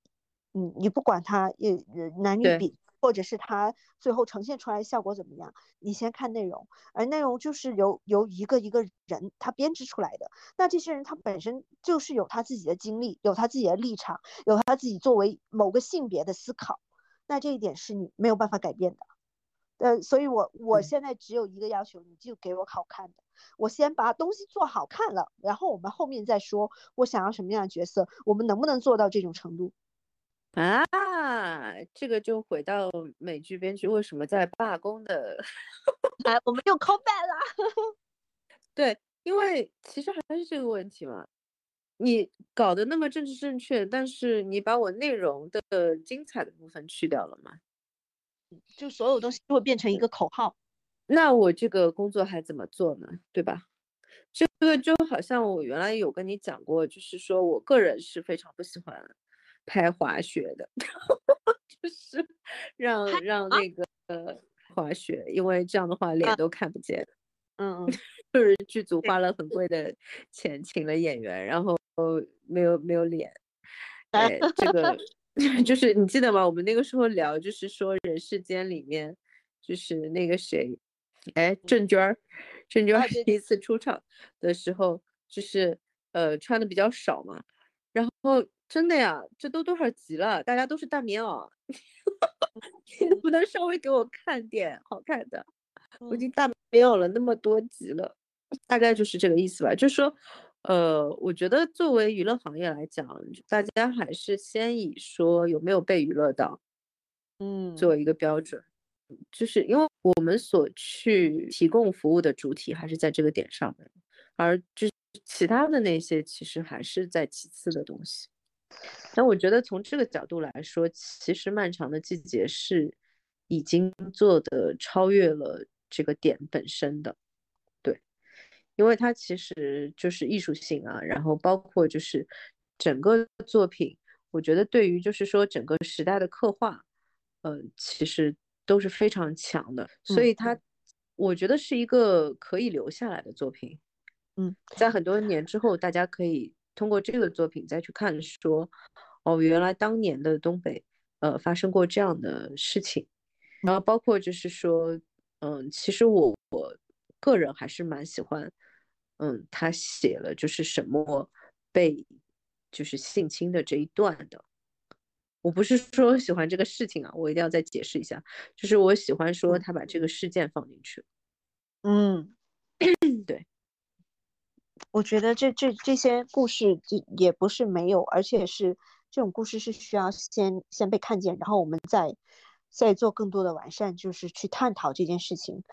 嗯，你不管它也男女比，或者是他最后呈现出来效果怎么样，你先看内容，而内容就是由由一个一个人他编织出来的。那这些人他本身就是有他自己的经历，有他自己的立场，有他自己作为某个性别的思考。那这一点是你没有办法改变的。呃，所以我我现在只有一个要求，你就给我好看的。我先把东西做好看了，然后我们后面再说我想要什么样的角色，我们能不能做到这种程度。啊，这个就回到美剧编剧为什么在罢工的，来，我们又 call back 了。对，因为其实还是这个问题嘛，你搞得那么政治正确，但是你把我内容的精彩的部分去掉了嘛，就所有东西就会变成一个口号，那我这个工作还怎么做呢？对吧？这个就好像我原来有跟你讲过，就是说我个人是非常不喜欢。拍滑雪的，就是让让那个滑雪，因为这样的话脸都看不见。嗯嗯，就是剧组花了很贵的钱请了演员，然后没有没有脸。哎，这个 就是你记得吗？我们那个时候聊，就是说人世间里面，就是那个谁，哎，郑娟儿，郑娟儿第一次出场的时候，就是呃穿的比较少嘛，然后真的呀，这都多少集了，大家都是大棉袄，你能不能稍微给我看点好看的？我已经大没有了那么多集了，大概就是这个意思吧。就是说，呃，我觉得作为娱乐行业来讲，大家还是先以说有没有被娱乐到，嗯，作为一个标准。就是因为我们所去提供服务的主体还是在这个点上的，而就是其他的那些其实还是在其次的东西。但我觉得从这个角度来说，其实漫长的季节是已经做的超越了。这个点本身的，对，因为它其实就是艺术性啊，然后包括就是整个作品，我觉得对于就是说整个时代的刻画，呃，其实都是非常强的，所以它我觉得是一个可以留下来的作品。嗯，在很多年之后，大家可以通过这个作品再去看，说哦，原来当年的东北，呃，发生过这样的事情，然后包括就是说。嗯，其实我我个人还是蛮喜欢，嗯，他写了就是沈墨被就是性侵的这一段的。我不是说喜欢这个事情啊，我一定要再解释一下，就是我喜欢说他把这个事件放进去。嗯，对，我觉得这这这些故事就也不是没有，而且是这种故事是需要先先被看见，然后我们再。再做更多的完善，就是去探讨这件事情。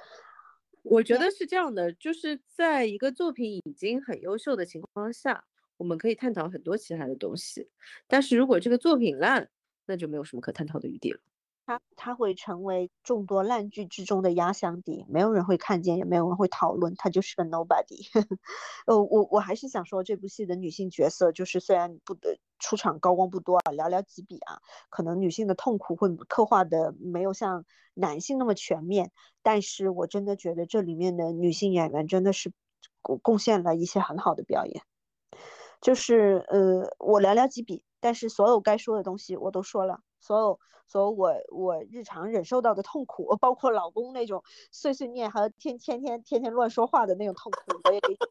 我觉得是这样的，就是在一个作品已经很优秀的情况下，我们可以探讨很多其他的东西。但是如果这个作品烂，那就没有什么可探讨的余地了。它它会成为众多烂剧之中的压箱底，没有人会看见，也没有人会讨论，它就是个 nobody。呃，我我还是想说，这部戏的女性角色，就是虽然不得出场高光不多啊，寥寥几笔啊，可能女性的痛苦会刻画的没有像男性那么全面，但是我真的觉得这里面的女性演员真的是贡贡献了一些很好的表演。就是呃，我寥寥几笔，但是所有该说的东西我都说了，所有。所有我我日常忍受到的痛苦，包括老公那种碎碎念和天天天天天乱说话的那种痛苦，我也理解，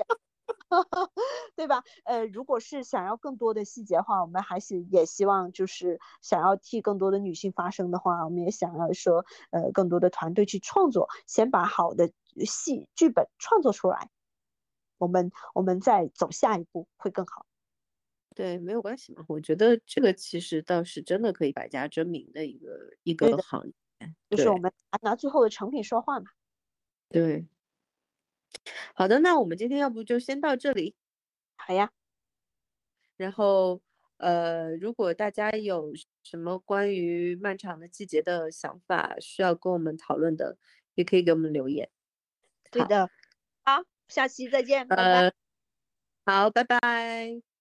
对吧？呃，如果是想要更多的细节的话，我们还是也希望就是想要替更多的女性发声的话，我们也想要说，呃，更多的团队去创作，先把好的戏剧本创作出来，我们我们再走下一步会更好。对，没有关系嘛。我觉得这个其实倒是真的可以百家争鸣的一个一个行业，就是我们拿最后的成品说话嘛。对，好的，那我们今天要不就先到这里。好呀。然后，呃，如果大家有什么关于漫长的季节的想法需要跟我们讨论的，也可以给我们留言。对的。好，下期再见。拜拜。好，拜拜。